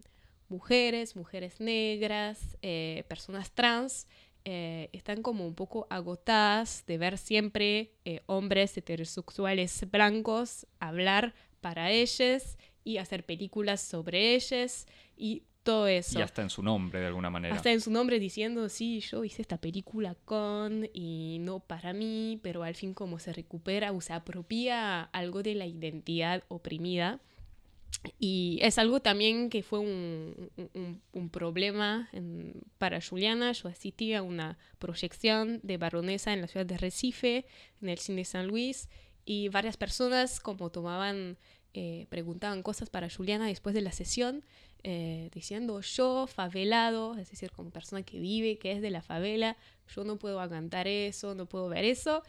mujeres, mujeres negras, eh, personas trans, eh, están como un poco agotadas de ver siempre eh, hombres heterosexuales blancos hablar para ellos y hacer películas sobre ellos y todo eso. y hasta en su nombre, de alguna manera. Hasta en su nombre diciendo, sí, yo hice esta película con y no para mí, pero al fin como se recupera o se apropia algo de la identidad oprimida. Y es algo también que fue un, problema para Juliana. Yo asistí a una proyección de Baronesa en la ciudad de Recife, en el cine San Luis, y varias personas como tomaban, eh, preguntaban cosas para Juliana después de la sesión, eh, diciendo yo, favelado, es decir, como persona que vive, que es de la favela, yo no puedo aguantar eso, no puedo ver eso.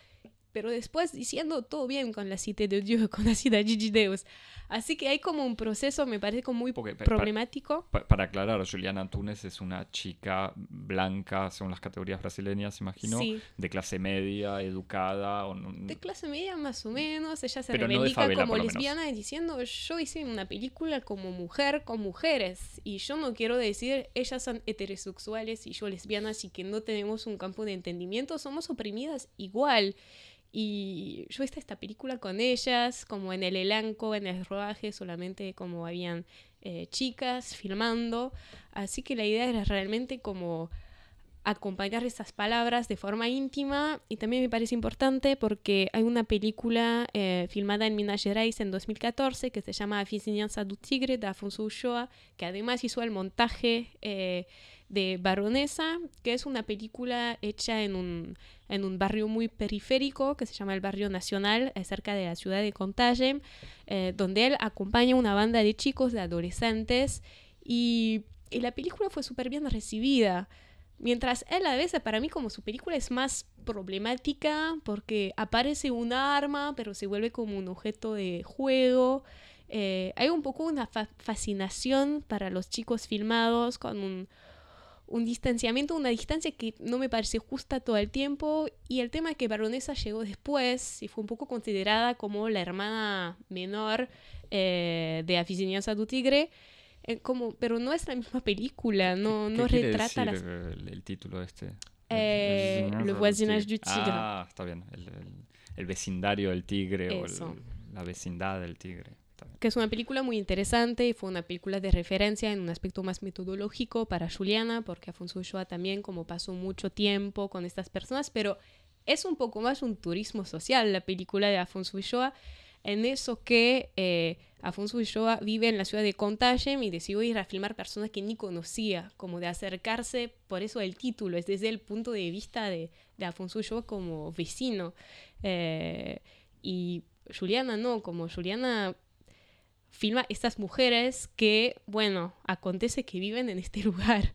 Pero después diciendo todo bien con la cita de Dios, con la cita de Deus. Así que hay como un proceso, me parece como muy problemático. Pa- para aclarar, Juliana Antunes es una chica blanca, según las categorías brasileñas, imagino, Sí. de clase media, educada. O no- De clase media más o menos, ella se no reivindica favela, como lesbiana diciendo yo hice una película como mujer con mujeres y yo no quiero decir ellas son heterosexuales y yo lesbianas y que no tenemos un campo de entendimiento, somos oprimidas igual. Y yo hice esta película con ellas, como en el elenco, en el rodaje, solamente como habían eh, chicas filmando. Así que la idea era realmente como acompañar estas palabras de forma íntima y también me parece importante porque hay una película eh, filmada en Minas Gerais en 2014 que se llama A Vizinhança do Tigre de Afonso Ulloa que además hizo el montaje eh, de Baronesa que es una película hecha en un, en un barrio muy periférico que se llama el Barrio Nacional cerca de la ciudad de Contagem eh, donde él acompaña una banda de chicos, de adolescentes y, y la película fue súper bien recibida Mientras él a veces para mí como su película es más problemática porque aparece un arma pero se vuelve como un objeto de juego. Eh, hay un poco una fa- fascinación para los chicos filmados con un, un distanciamiento, una distancia que no me parece justa todo el tiempo. Y el tema es que Baronesa llegó después y fue un poco considerada como la hermana menor eh, de Aficionanza du Tigre. eh, como, pero no es la misma película, no, ¿Qué no quiere retrata decir las el, el título este? Eh, Le voisinage du tigre. Ah, está bien. El, el- el vecindario del tigre Eso. o el- la vecindad del tigre. Que es una película muy interesante y fue una película de referencia en un aspecto más metodológico para Juliana, porque Afonso Ulloa también como pasó mucho tiempo con estas personas, pero es un poco más un turismo social la película de Afonso Ulloa, en eso que eh, Afonso Ulloa vive en la ciudad de Contagem y decidió ir a filmar personas que ni conocía, como de acercarse, por eso el título es desde el punto de vista de, de Afonso Ulloa como vecino. Eh, y Juliana no, como Juliana filma estas mujeres que, bueno, acontece que viven en este lugar,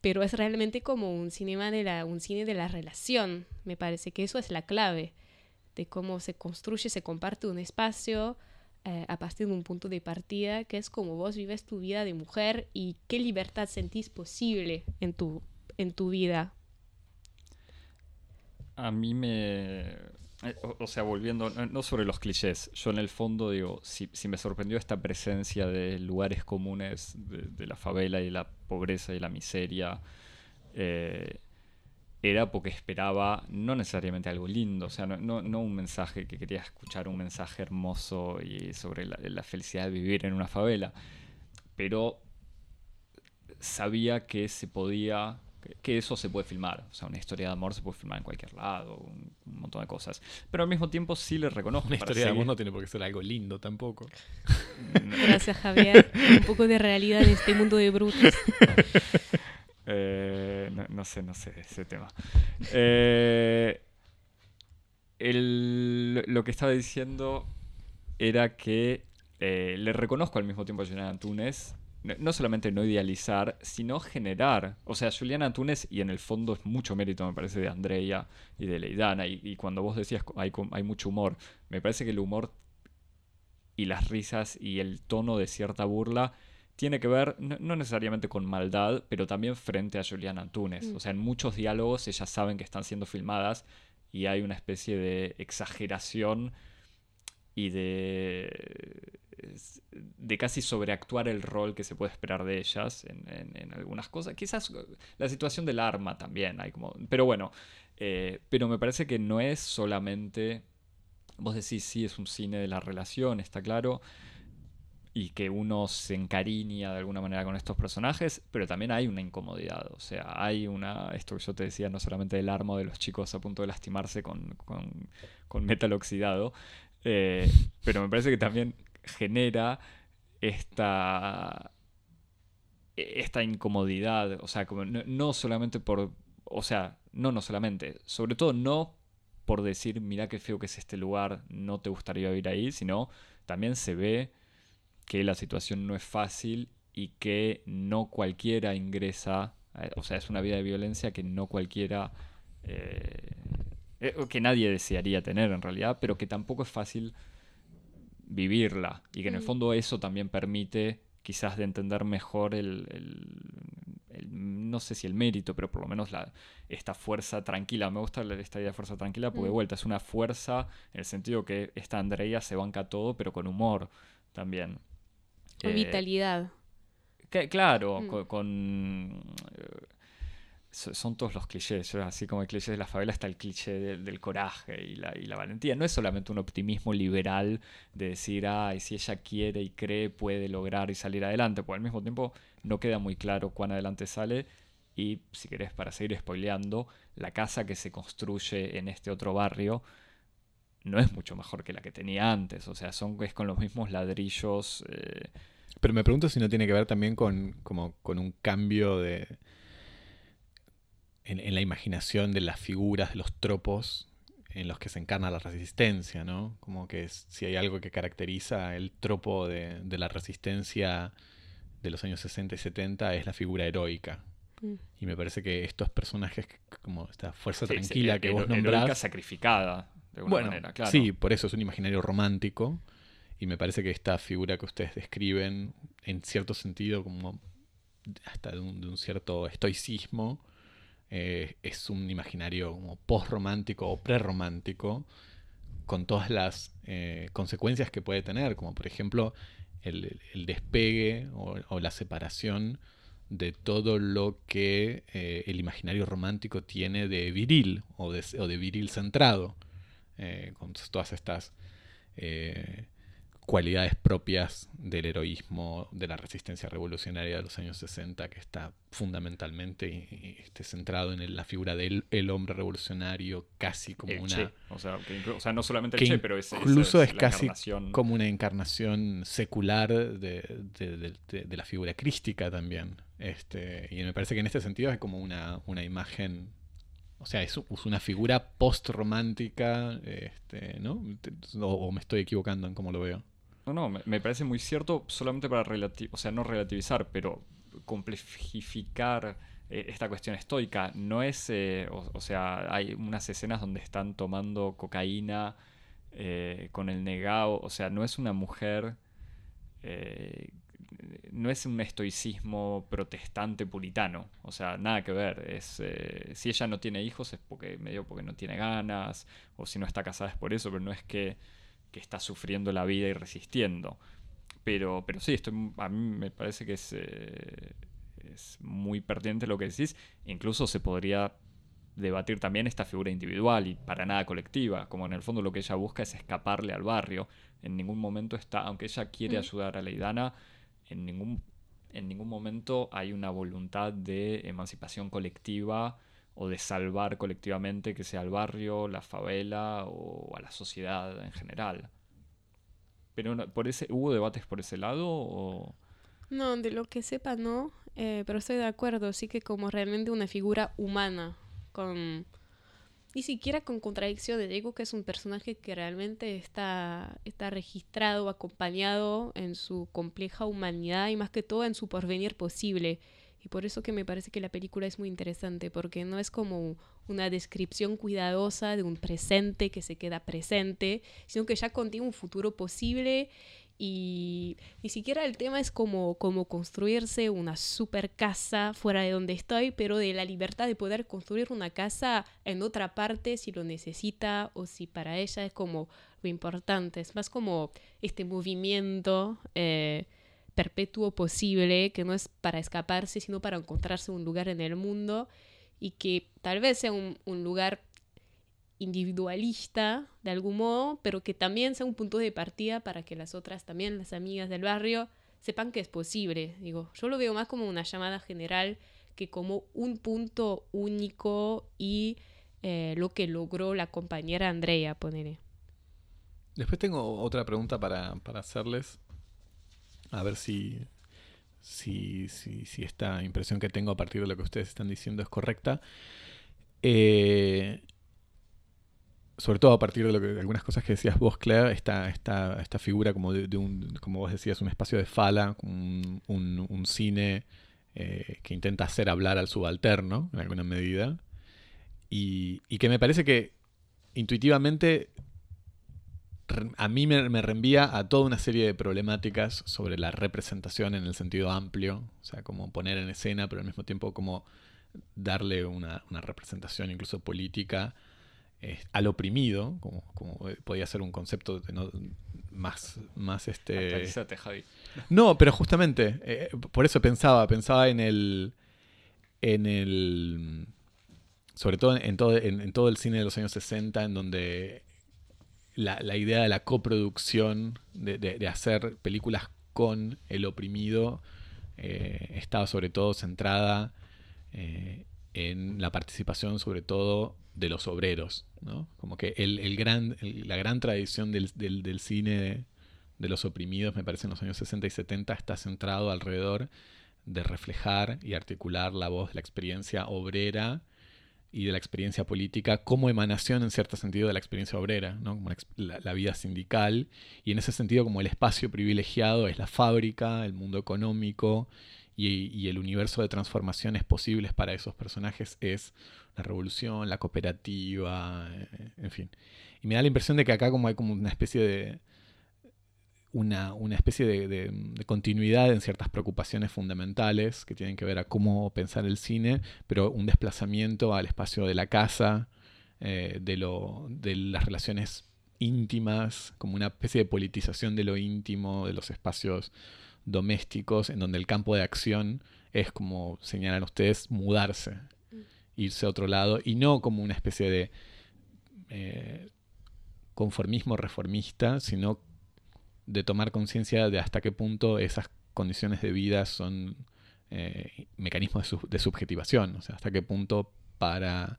pero es realmente como un cinema de la, un cine de la relación. Me parece que eso es la clave de cómo se construye, se comparte un espacio eh, a partir de un punto de partida, que es como vos vives tu vida de mujer y qué libertad sentís posible en tu, en tu vida. A mí me... eh, O, o sea, volviendo, no, no sobre los clichés, yo en el fondo digo, si, si me sorprendió esta presencia de lugares comunes de, de la favela y la pobreza y la miseria, eh, era porque esperaba no necesariamente algo lindo, o sea, no, no, un mensaje que quería escuchar, un mensaje hermoso y sobre la, felicidad de vivir en una favela, pero sabía que se podía, que eso se puede filmar, o sea, una historia de amor se puede filmar en cualquier lado, un, montón de cosas, pero al mismo tiempo sí le reconozco. Una historia de amor no tiene por qué ser algo lindo tampoco. Gracias Javier, un poco de realidad en este mundo de brutos. Eh, no, sé, no sé ese tema. Eh, lo que estaba diciendo era que eh, le reconozco al mismo tiempo a Juliana Antunes, no, solamente no idealizar, sino generar. O sea, Juliana Antunes, y en el fondo es mucho mérito, me parece, de Andrea y de Leidana, y, y cuando vos decías hay, hay mucho humor, me parece que el humor y las risas y el tono de cierta burla tiene que ver no, necesariamente con maldad, pero también frente a Juliana Antunes. Mm. O sea, en muchos diálogos ellas saben que están siendo filmadas y hay una especie de exageración y de, de casi sobreactuar el rol que se puede esperar de ellas en, algunas cosas. Quizás la situación del arma también hay como... Pero bueno, eh, pero me parece que no es solamente... Vos decís, sí, es un cine de la relación, está claro, y que uno se encariña de alguna manera con estos personajes, pero también hay una incomodidad, o sea, hay una, esto que yo te decía, no solamente del arma de los chicos a punto de lastimarse con, metal oxidado, eh, pero me parece que también genera esta, esta incomodidad, o sea, como no, solamente por, o sea, no, no solamente, sobre todo no por decir, mira qué feo que es este lugar, no te gustaría vivir ahí, sino también se ve que la situación no es fácil y que no cualquiera ingresa, eh, o sea, es una vida de violencia que no cualquiera, eh, eh, que nadie desearía tener en realidad, pero que tampoco es fácil vivirla y que en el fondo eso también permite quizás de entender mejor el, no sé si el mérito, pero por lo menos la, esta fuerza tranquila. Me gusta esta idea de fuerza tranquila porque de mm. vuelta es una fuerza en el sentido que esta Andrea se banca todo, pero con humor también. Con vitalidad. claro, mm. con... Eh, son todos los clichés, así como el cliché de la favela está el cliché del, coraje y la, y la, valentía. No es solamente un optimismo liberal de decir, ay, si ella quiere y cree, puede lograr y salir adelante, porque al mismo tiempo no queda muy claro cuán adelante sale. Y si querés, para seguir spoileando, la casa que se construye en este otro barrio no es mucho mejor que la que tenía antes. O sea, son, es con los mismos ladrillos. Eh. Pero me pregunto si no tiene que ver también con, como, con un cambio de. En, la imaginación de las figuras, de los tropos en los que se encarna la resistencia, ¿no? Como que si hay algo que caracteriza el tropo de, la resistencia de los años 60 y 70 es la figura heroica. Mm. Y me parece que estos personajes, como esta fuerza tranquila que vos nombrás. sacrificada bueno, Sí, por eso es un imaginario romántico. Y me parece que esta figura que ustedes describen, en cierto sentido, como hasta de un, cierto estoicismo, eh, es un imaginario como post-romántico o pre-romántico, con todas las eh, consecuencias que puede tener, como por ejemplo el, despegue o, la separación de todo lo que eh, el imaginario romántico tiene de viril o de, o de viril centrado. Con todas estas cualidades propias del heroísmo, de la resistencia revolucionaria de los años 60, que está fundamentalmente este, centrado en la figura del el hombre revolucionario, casi como una... O sea, no solamente el che, pero es, incluso es, casi como una encarnación secular de, la figura crística también. Este, y me parece que en este sentido es como una, una imagen o sea, es, una figura post-romántica, este, ¿no? O, me estoy equivocando en cómo lo veo. No, no, me, parece muy cierto solamente para relativizar, o sea, no relativizar, pero complejificar eh, esta cuestión estoica. No es, eh, o, sea, hay unas escenas donde están tomando cocaína eh, con el negado, o sea, no es una mujer no es un estoicismo protestante puritano, o sea, nada que ver. Es, si ella no tiene hijos es porque medio porque no tiene ganas, o si no está casada es por eso, pero no es que, está sufriendo la vida y resistiendo. Pero, pero sí, esto a mí me parece que es, eh, es muy pertinente lo que decís. Incluso se podría debatir también esta figura individual y para nada colectiva, como en el fondo lo que ella busca es escaparle al barrio. En ningún momento está, aunque ella quiere ayudar a Leidana, en ningún, en ningún momento hay una voluntad de emancipación colectiva o de salvar colectivamente que sea el barrio, la favela o a la sociedad en general. Pero por ese, ¿hubo debates por ese lado o...? No, de lo que sepa no, eh, pero estoy de acuerdo, sí que como realmente una figura humana, con ni siquiera con contradicciones, digo que es un personaje que realmente está, está registrado, acompañado en su compleja humanidad y más que todo en su porvenir posible. Y por eso que me parece que la película es muy interesante, porque no es como una descripción cuidadosa de un presente que se queda presente, sino que ya contiene un futuro posible y ni siquiera el tema es como, como construirse una super casa fuera de donde estoy, pero de la libertad de poder construir una casa en otra parte si lo necesita o si para ella es como lo importante. Es más como este movimiento eh, perpetuo posible que no es para escaparse, sino para encontrarse un lugar en el mundo y que tal vez sea un, lugar individualista de algún modo, pero que también sea un punto de partida para que las otras también, las amigas del barrio, sepan que es posible. Digo, yo lo veo más como una llamada general que como un punto único y eh, lo que logró la compañera Andrea, poneré. Después tengo otra pregunta para, para hacerles. A ver si, si, si, si, esta impresión que tengo a partir de lo que ustedes están diciendo es correcta. Eh, sobre todo a partir de, lo que, algunas cosas que decías vos, Claire, esta, esta, esta figura como de, un, como vos decías, un espacio de fala, un, un, cine eh, que intenta hacer hablar al subalterno, en alguna medida, y, y que me parece que intuitivamente a mí me, me, reenvía a toda una serie de problemáticas sobre la representación en el sentido amplio, o sea, como poner en escena, pero al mismo tiempo como darle una, una representación incluso política eh, al oprimido, como, como, eh, podía ser un concepto más, más este... Javi. No, pero justamente, eh, por eso pensaba, pensaba en el... En el sobre todo en todo, en, todo el cine de los años 60, en donde la, la idea de la coproducción, de, de, hacer películas con el oprimido, estaba sobre todo centrada en la participación sobre todo de los obreros, ¿no? Como que el, gran, la gran tradición del, cine de, los oprimidos, me parece en los años 60 y 70, está centrado alrededor de reflejar y articular la voz de la experiencia obrera y de la experiencia política como emanación en cierto sentido de la experiencia obrera, ¿no? como la, vida sindical, y en ese sentido como el espacio privilegiado es la fábrica, el mundo económico y, el universo de transformaciones posibles para esos personajes es la revolución, la cooperativa, eh, en fin. Y me da la impresión de que acá como hay como una especie de una, especie de, continuidad en ciertas preocupaciones fundamentales que tienen que ver a cómo pensar el cine, pero un desplazamiento al espacio de la casa, eh, de, lo, de las relaciones íntimas, como una especie de politización de lo íntimo, de los espacios domésticos en donde el campo de acción es como señalan ustedes, mudarse, mm. irse a otro lado y no como una especie de eh, conformismo reformista, sino de tomar conciencia de hasta qué punto esas condiciones de vida son eh, mecanismos de, subjetivación, o sea, hasta qué punto para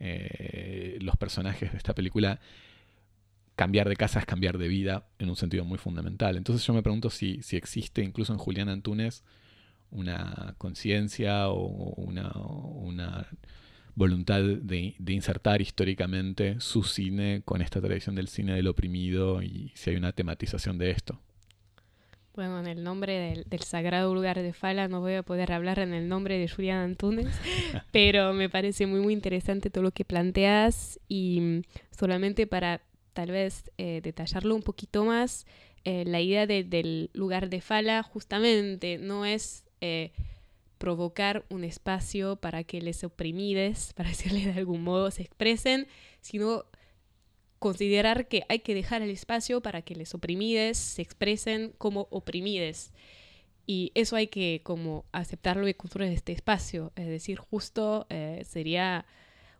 eh, los personajes de esta película cambiar de casa es cambiar de vida en un sentido muy fundamental. Entonces yo me pregunto si, si existe incluso en Julián Antunes una conciencia o una, una voluntad de, insertar históricamente su cine con esta tradición del cine del oprimido y si hay una tematización de esto. Bueno, en el nombre del, sagrado lugar de Fala no voy a poder hablar en el nombre de Julián Antunes, pero me parece muy muy interesante todo lo que planteas y solamente para tal vez eh, detallarlo un poquito más, eh, la idea del lugar de fala justamente no es eh, provocar un espacio para que les oprimides, para decirles de algún modo, se expresen, sino considerar que hay que dejar el espacio para que les oprimides se expresen como oprimides. Y eso hay que como aceptarlo y construir este espacio. Es decir, justo sería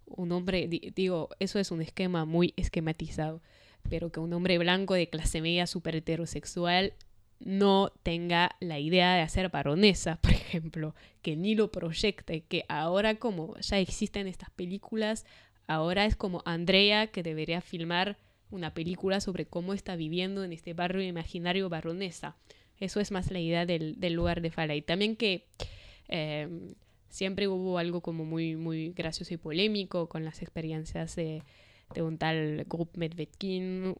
un hombre, digo, eso es un esquema muy esquematizado, pero que un hombre blanco de clase media súper heterosexual no tenga la idea de hacer baronesa, por ejemplo, que ni lo proyecte, que ahora como ya existen estas películas, ahora es como Andrea que debería filmar una película sobre cómo está viviendo en este barrio imaginario baronesa. Eso es más la idea del, lugar de Fala. Y también que em, siempre hubo algo como muy, muy gracioso y polémico con las experiencias de, un tal Grup Medvedkin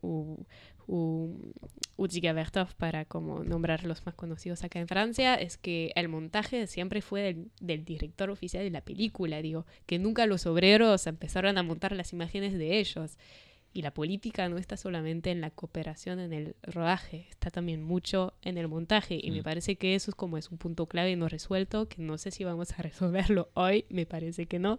Uziga Vertov para como nombrar los más conocidos acá en Francia, es que el montaje siempre fue del, del, director oficial de la película, digo, que nunca los obreros empezaron a montar las imágenes de ellos. Y la política no está solamente en la cooperación en el rodaje, está también mucho en el montaje. Y me mm. parece que eso es como es un punto clave no resuelto, que no sé si vamos a resolverlo hoy, me parece que no,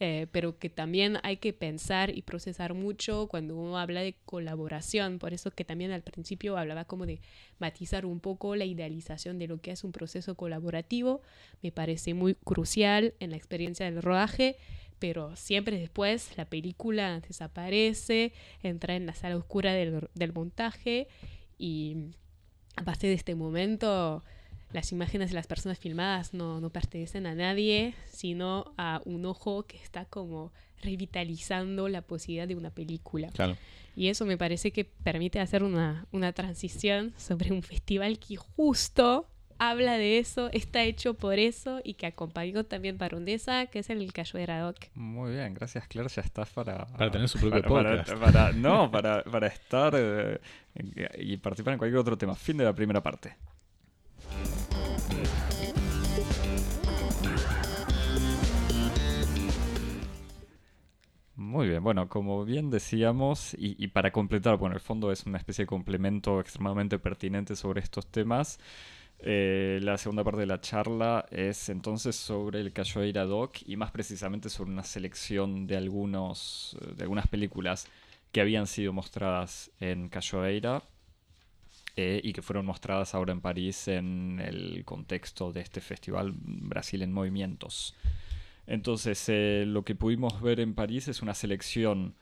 eh, pero que también hay que pensar y procesar mucho cuando uno habla de colaboración. Por eso que también al principio hablaba como de matizar un poco la idealización de lo que es un proceso colaborativo. Me parece muy crucial en la experiencia del rodaje pero siempre después la película desaparece, entra en la sala oscura del, montaje y a partir de este momento las imágenes de las personas filmadas no, no, pertenecen a nadie, sino a un ojo que está como revitalizando la posibilidad de una película. Y eso me parece que permite hacer una, una transición sobre un festival que justo habla de eso, está hecho por eso y que acompañó también Barondesa, que es el Cayo de Doc. Muy bien, gracias Claire, ya estás para... Para tener su propio podcast. no, para, para estar eh, y participar en cualquier otro tema. Fin de la primera parte. Muy bien, bueno, como bien decíamos, y, y, para completar, bueno, el fondo es una especie de complemento extremadamente pertinente sobre estos temas. Eh, la segunda parte de la charla es entonces sobre el Cachoeira Doc y más precisamente sobre una selección de, algunos, eh, de algunas películas que habían sido mostradas en Cachoeira eh, y que fueron mostradas ahora en París en el contexto de este festival Brasil en Movimientos. Entonces, lo que pudimos ver en París es una selección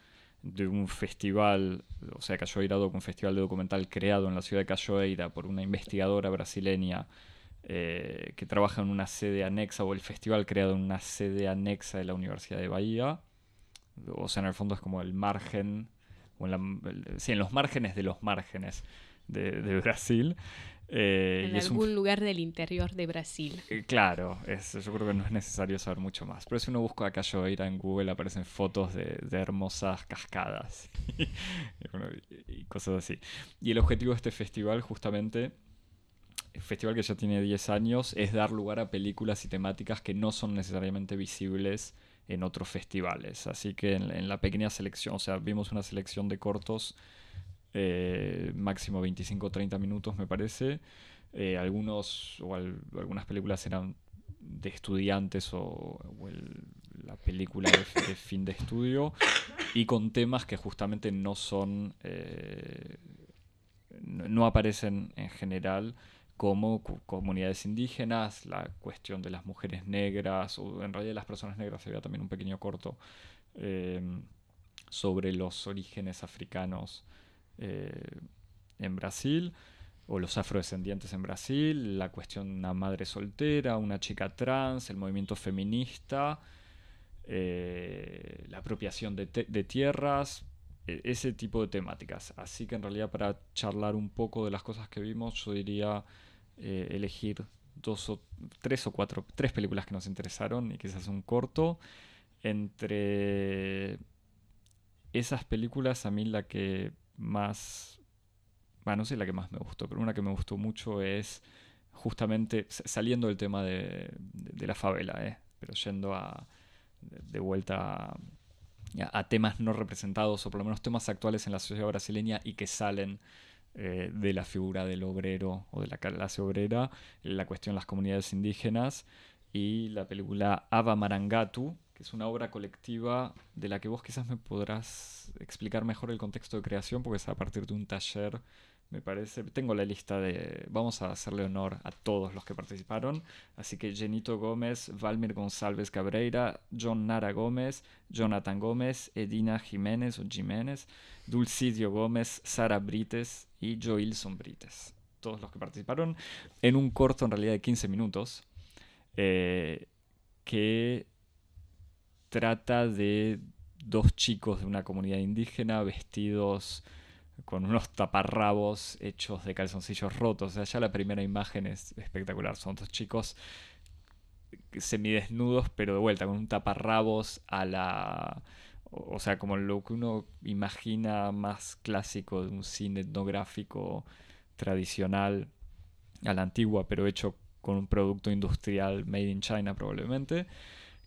de un festival, o sea, Cachoeira Doc, un festival de documental creado en la ciudad de Cachoeira por una investigadora brasileña eh, que trabaja en una sede anexa, o el festival creado en una sede anexa de la Universidad de Bahía. O sea, en el fondo es como el margen, o en, en los márgenes de los márgenes de Brasil. Eh, en algún lugar del interior de Brasil. Eh, claro, yo creo que no es necesario saber mucho más. Pero si uno busca a Cachoeira en Google aparecen fotos de, hermosas cascadas y, cosas así. Y el objetivo de este festival justamente, el festival que ya tiene 10 años, es dar lugar a películas y temáticas que no son necesariamente visibles en otros festivales. Así que en, en la pequeña selección, o sea, vimos una selección de cortos eh, máximo 25-30 minutos me parece. Eh, algunos o algunas películas eran de estudiantes o, la película de, fin de estudio y con temas que justamente no son eh, no, aparecen en general como comunidades indígenas, la cuestión de las mujeres negras, o en realidad las personas negras, se veía también un pequeño corto sobre los orígenes africanos en Brasil, o los afrodescendientes en Brasil, la cuestión de una madre soltera, una chica trans, el movimiento feminista, eh, la apropiación de, tierras, e, ese tipo de temáticas. Así que en realidad para charlar un poco de las cosas que vimos, yo diría eh, elegir dos o tres o cuatro, tres películas que nos interesaron y quizás un corto. Entre esas películas, a mí la que más, bueno, no sé la que más me gustó, pero una que me gustó mucho es justamente saliendo del tema de, la favela, ¿eh? pero yendo a, de vuelta a, temas no representados o por lo menos temas actuales en la sociedad brasileña y que salen eh, de la figura del obrero o de la clase obrera, la cuestión de las comunidades indígenas y la película Ava Marangatu, es una obra colectiva de la que vos quizás me podrás explicar mejor el contexto de creación, porque es a partir de un taller me parece. Tengo la lista de. Vamos a hacerle honor a todos los que participaron. Así que Genito Gómez, Valmir González Cabreira, John Nara Gómez, Jonathan Gómez, Edina Jiménez o Jiménez, Dulcidio Gómez, Sara Brites y Joilson Brites. Todos los que participaron en un corto en realidad de 15 minutos. Eh, que trata de dos chicos de una comunidad indígena vestidos con unos taparrabos hechos de calzoncillos rotos. O sea, ya la primera imagen es espectacular. Son dos chicos semidesnudos, pero de vuelta, con un taparrabos a la... O sea, como lo que uno imagina más clásico de un cine etnográfico tradicional a la antigua, pero hecho con un producto industrial made in China probablemente,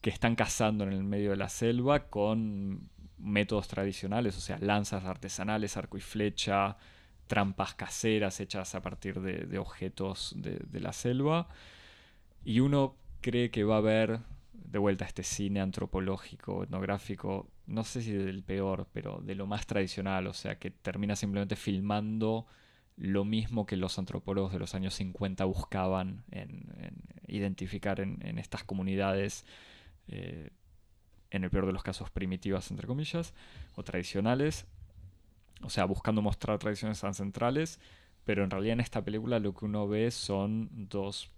que están cazando en el medio de la selva con métodos tradicionales, o sea, lanzas artesanales, arco y flecha, trampas caseras hechas a partir de, objetos de, la selva. Y uno cree que va a haber de vuelta este cine antropológico, etnográfico, no sé si del peor, pero de lo más tradicional, o sea, que termina simplemente filmando lo mismo que los antropólogos de los años 50 buscaban en, identificar en, estas comunidades eh, en el peor de los casos primitivas, entre comillas, o tradicionales, o sea, buscando mostrar tradiciones ancestrales, pero en realidad en esta película lo que uno ve son dos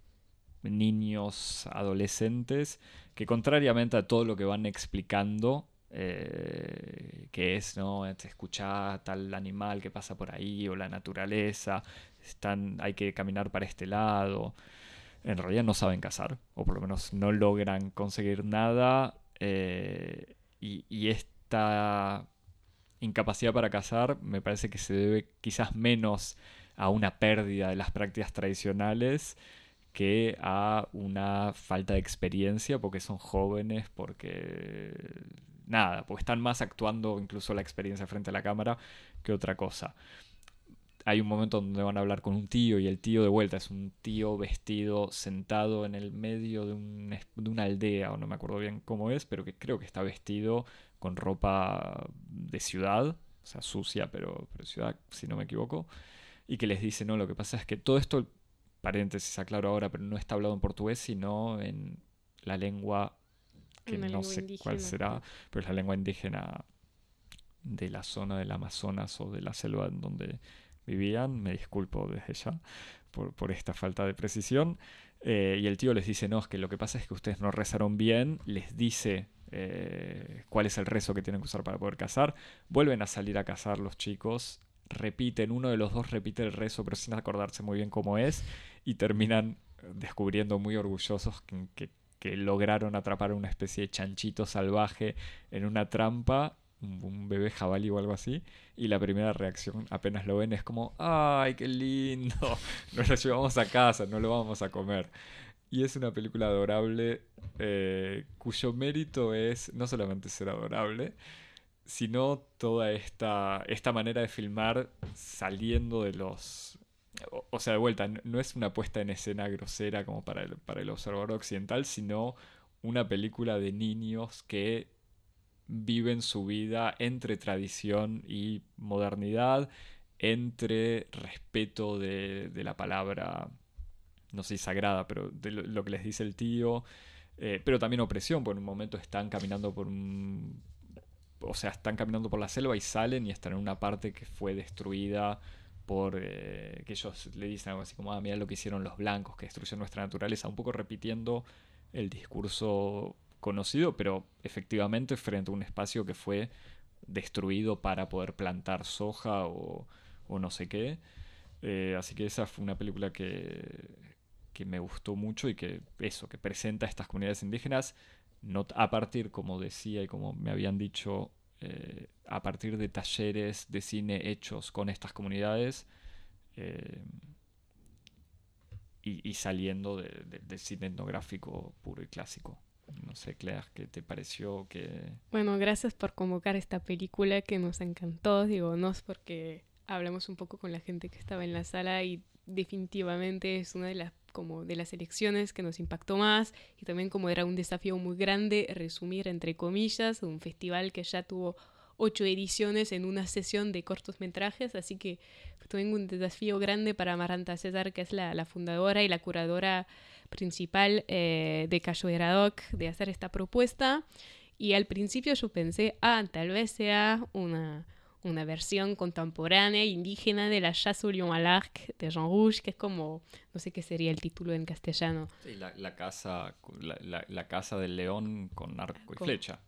niños adolescentes que contrariamente a todo lo que van explicando, eh, que es, ¿no? Escuchar tal animal que pasa por ahí o la naturaleza, están, hay que caminar para este lado. En realidad no saben cazar, o por lo menos no logran conseguir nada eh, y, esta incapacidad para cazar me parece que se debe quizás menos a una pérdida de las prácticas tradicionales que a una falta de experiencia porque son jóvenes, porque nada, porque están más actuando incluso la experiencia frente a la cámara que otra cosa hay un momento donde van a hablar con un tío y el tío de vuelta es un tío vestido sentado en el medio de, una aldea, o no me acuerdo bien cómo es, pero que creo que está vestido con ropa de ciudad, o sea, sucia, pero, pero ciudad, si no me equivoco, y que les dice, no, lo que pasa es que todo esto, paréntesis, aclaro ahora, pero no está hablado en portugués, sino en la lengua que no sé cuál será, pero es la lengua indígena de la zona del Amazonas o de la selva en donde vivían, me disculpo desde ya por, esta falta de precisión. Eh, y el tío les dice, no, es que lo que pasa es que ustedes no rezaron bien, les dice eh, cuál es el rezo que tienen que usar para poder cazar, vuelven a salir a cazar los chicos, repiten, uno de los dos repite el rezo pero sin acordarse muy bien cómo es, y terminan descubriendo muy orgullosos que, que lograron atrapar una especie de chanchito salvaje en una trampa un bebé jabalí o algo así, y la primera reacción apenas lo ven es como, ¡ay, qué lindo! Nos lo llevamos a casa, no lo vamos a comer. Y es una película adorable eh, cuyo mérito es no solamente ser adorable, sino toda esta, esta manera de filmar saliendo de los... O, sea, de vuelta, no es una puesta en escena grosera como para el, para el observador occidental, sino una película de niños que viven su vida entre tradición y modernidad, entre respeto de, la palabra, no sé, sagrada, pero de lo, que les dice el tío, eh, pero también opresión, porque en un momento están caminando por un... O sea, están caminando por la selva y salen y están en una parte que fue destruida por eh, que ellos le dicen algo así como, ah, mira lo que hicieron los blancos, que destruyeron nuestra naturaleza, un poco repitiendo el discurso conocido, pero efectivamente frente a un espacio que fue destruido para poder plantar soja o, no sé qué. Eh, así que esa fue una película que, que me gustó mucho y que eso, que presenta a estas comunidades indígenas no, a partir, como decía y como me habían dicho, eh, a partir de talleres de cine hechos con estas comunidades eh, y, saliendo del cine etnográfico puro y clásico. No sé, Claire, ¿qué te pareció? que Bueno, gracias por convocar esta película que nos encantó. Digo, no es porque hablamos un poco con la gente que estaba en la sala y definitivamente es una de las como de las elecciones que nos impactó más y también como era un desafío muy grande resumir entre comillas un festival que ya tuvo ocho ediciones en una sesión de cortometrajes, así que tengo un desafío grande para Maranta César, que es la, fundadora y la curadora principal eh, de Cayo Doc, de hacer esta propuesta. Y al principio yo pensé, ah, tal vez sea una, una versión contemporánea indígena de la Chasse au Lion à l'Arc de Jean Rouge, que es como, no sé qué sería el título en castellano. Sí, la, la casa, la, la, casa del león con arco y flecha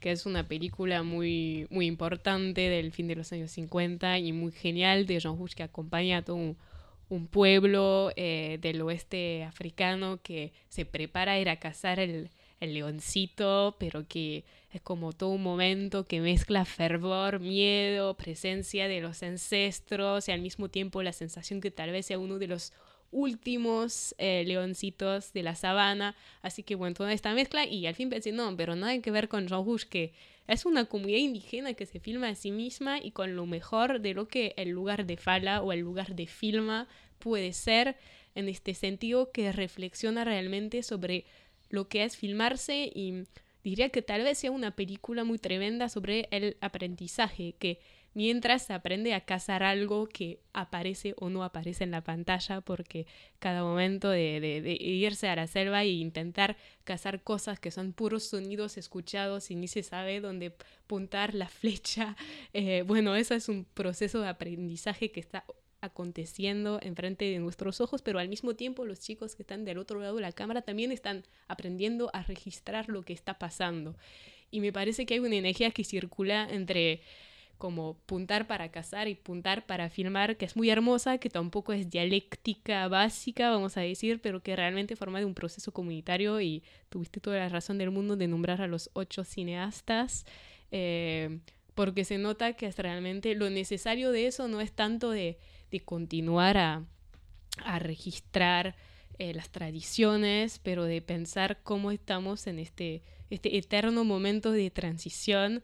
que es una película muy, muy importante del fin de los años 50 y muy genial de Jean Rouge que acompaña a todo un, pueblo eh, del oeste africano que se prepara a ir a cazar el, el leoncito, pero que es como todo un momento que mezcla fervor, miedo, presencia de los ancestros y al mismo tiempo la sensación que tal vez sea uno de los últimos eh, leoncitos de la sabana. Así que bueno, toda esta mezcla y al fin pensé, no, pero nada que ver con Rouge, que es una comunidad indígena que se filma a sí misma y con lo mejor de lo que el lugar de fala o el lugar de filma puede ser, en este sentido que reflexiona realmente sobre lo que es filmarse y diría que tal vez sea una película muy tremenda sobre el aprendizaje, que mientras se aprende a cazar algo que aparece o no aparece en la pantalla, porque cada momento de, irse a la selva e intentar cazar cosas que son puros sonidos escuchados y ni se sabe dónde puntar la flecha, eh, bueno, eso es un proceso de aprendizaje que está aconteciendo enfrente de nuestros ojos, pero al mismo tiempo los chicos que están del otro lado de la cámara también están aprendiendo a registrar lo que está pasando. Y me parece que hay una energía que circula entre como puntar para cazar y puntar para filmar, que es muy hermosa, que tampoco es dialéctica básica, vamos a decir, pero que realmente forma de un proceso comunitario y tuviste toda la razón del mundo de nombrar a los ocho cineastas, eh, porque se nota que es realmente lo necesario de eso no es tanto de, de continuar a, a registrar eh, las tradiciones, pero de pensar cómo estamos en este, este eterno momento de transición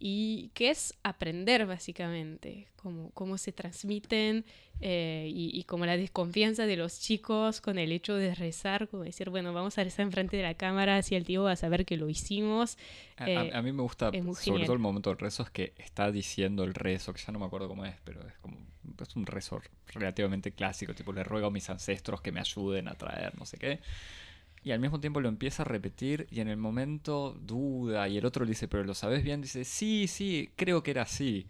y que es aprender básicamente, cómo, cómo se transmiten eh, y, como la desconfianza de los chicos con el hecho de rezar, como decir, bueno, vamos a rezar enfrente de la cámara, así el tío va a saber que lo hicimos. a, eh, mí me gusta, sobre todo el momento del rezo, es que está diciendo el rezo, que ya no me acuerdo cómo es, pero es como es un rezo relativamente clásico, tipo le ruego a mis ancestros que me ayuden a traer no sé qué y al mismo tiempo lo empieza a repetir y en el momento duda y el otro le dice, pero lo sabes bien, dice, sí, sí, creo que era así.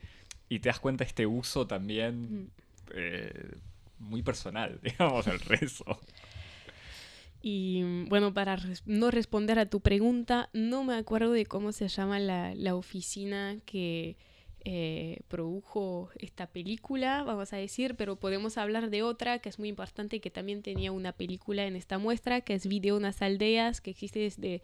Y te das cuenta este uso también mm. eh, muy personal, digamos, el rezo. Y bueno, para no responder a tu pregunta, no me acuerdo de cómo se llama la, la oficina que eh, produjo esta película, vamos a decir, pero podemos hablar de otra que es muy importante que también tenía una película en esta muestra, que es Video Unas Aldeas, que existe desde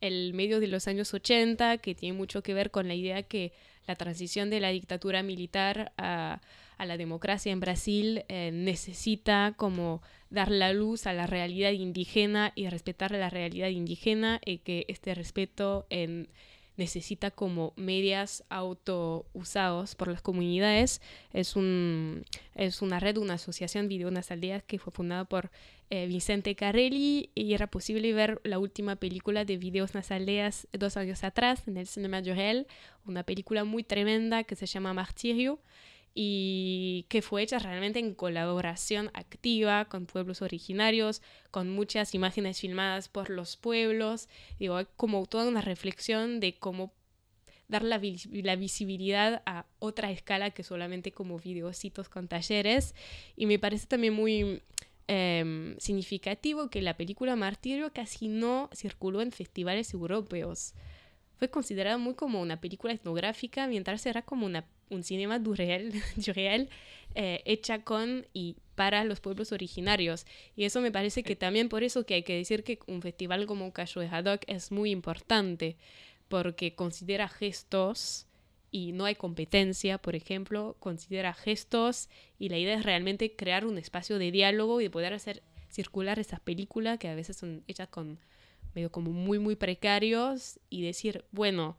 el medio de los años 80, que tiene mucho que ver con la idea que la transición de la dictadura militar a, la democracia en Brasil eh, necesita como dar la luz a la realidad indígena y respetar la realidad indígena y que este respeto en necesita como medias auto usados por las comunidades. Es, un, es una red, una asociación Video Unas Aldeas que fue fundada por eh, Vicente Carelli y era posible ver la última película de Videos Unas Aldeas dos años atrás en el Cinema Jorel, una película muy tremenda que se llama Martirio y que fue hecha realmente en colaboración activa con pueblos originarios, con muchas imágenes filmadas por los pueblos, digo, como toda una reflexión de cómo dar la, visibilidad a otra escala que solamente como videocitos con talleres y me parece también muy em, significativo que la película Martirio casi no circuló en festivales europeos. Fue considerada muy como una película etnográfica, mientras era como una un cinema du real, eh, hecha con y para los pueblos originarios. Y eso me parece que también por eso que hay que decir que un festival como Cayo de Haddock es muy importante, porque considera gestos y no hay competencia, por ejemplo, considera gestos y la idea es realmente crear un espacio de diálogo y de poder hacer circular esas películas que a veces son hechas con medio como muy muy precarios y decir, bueno,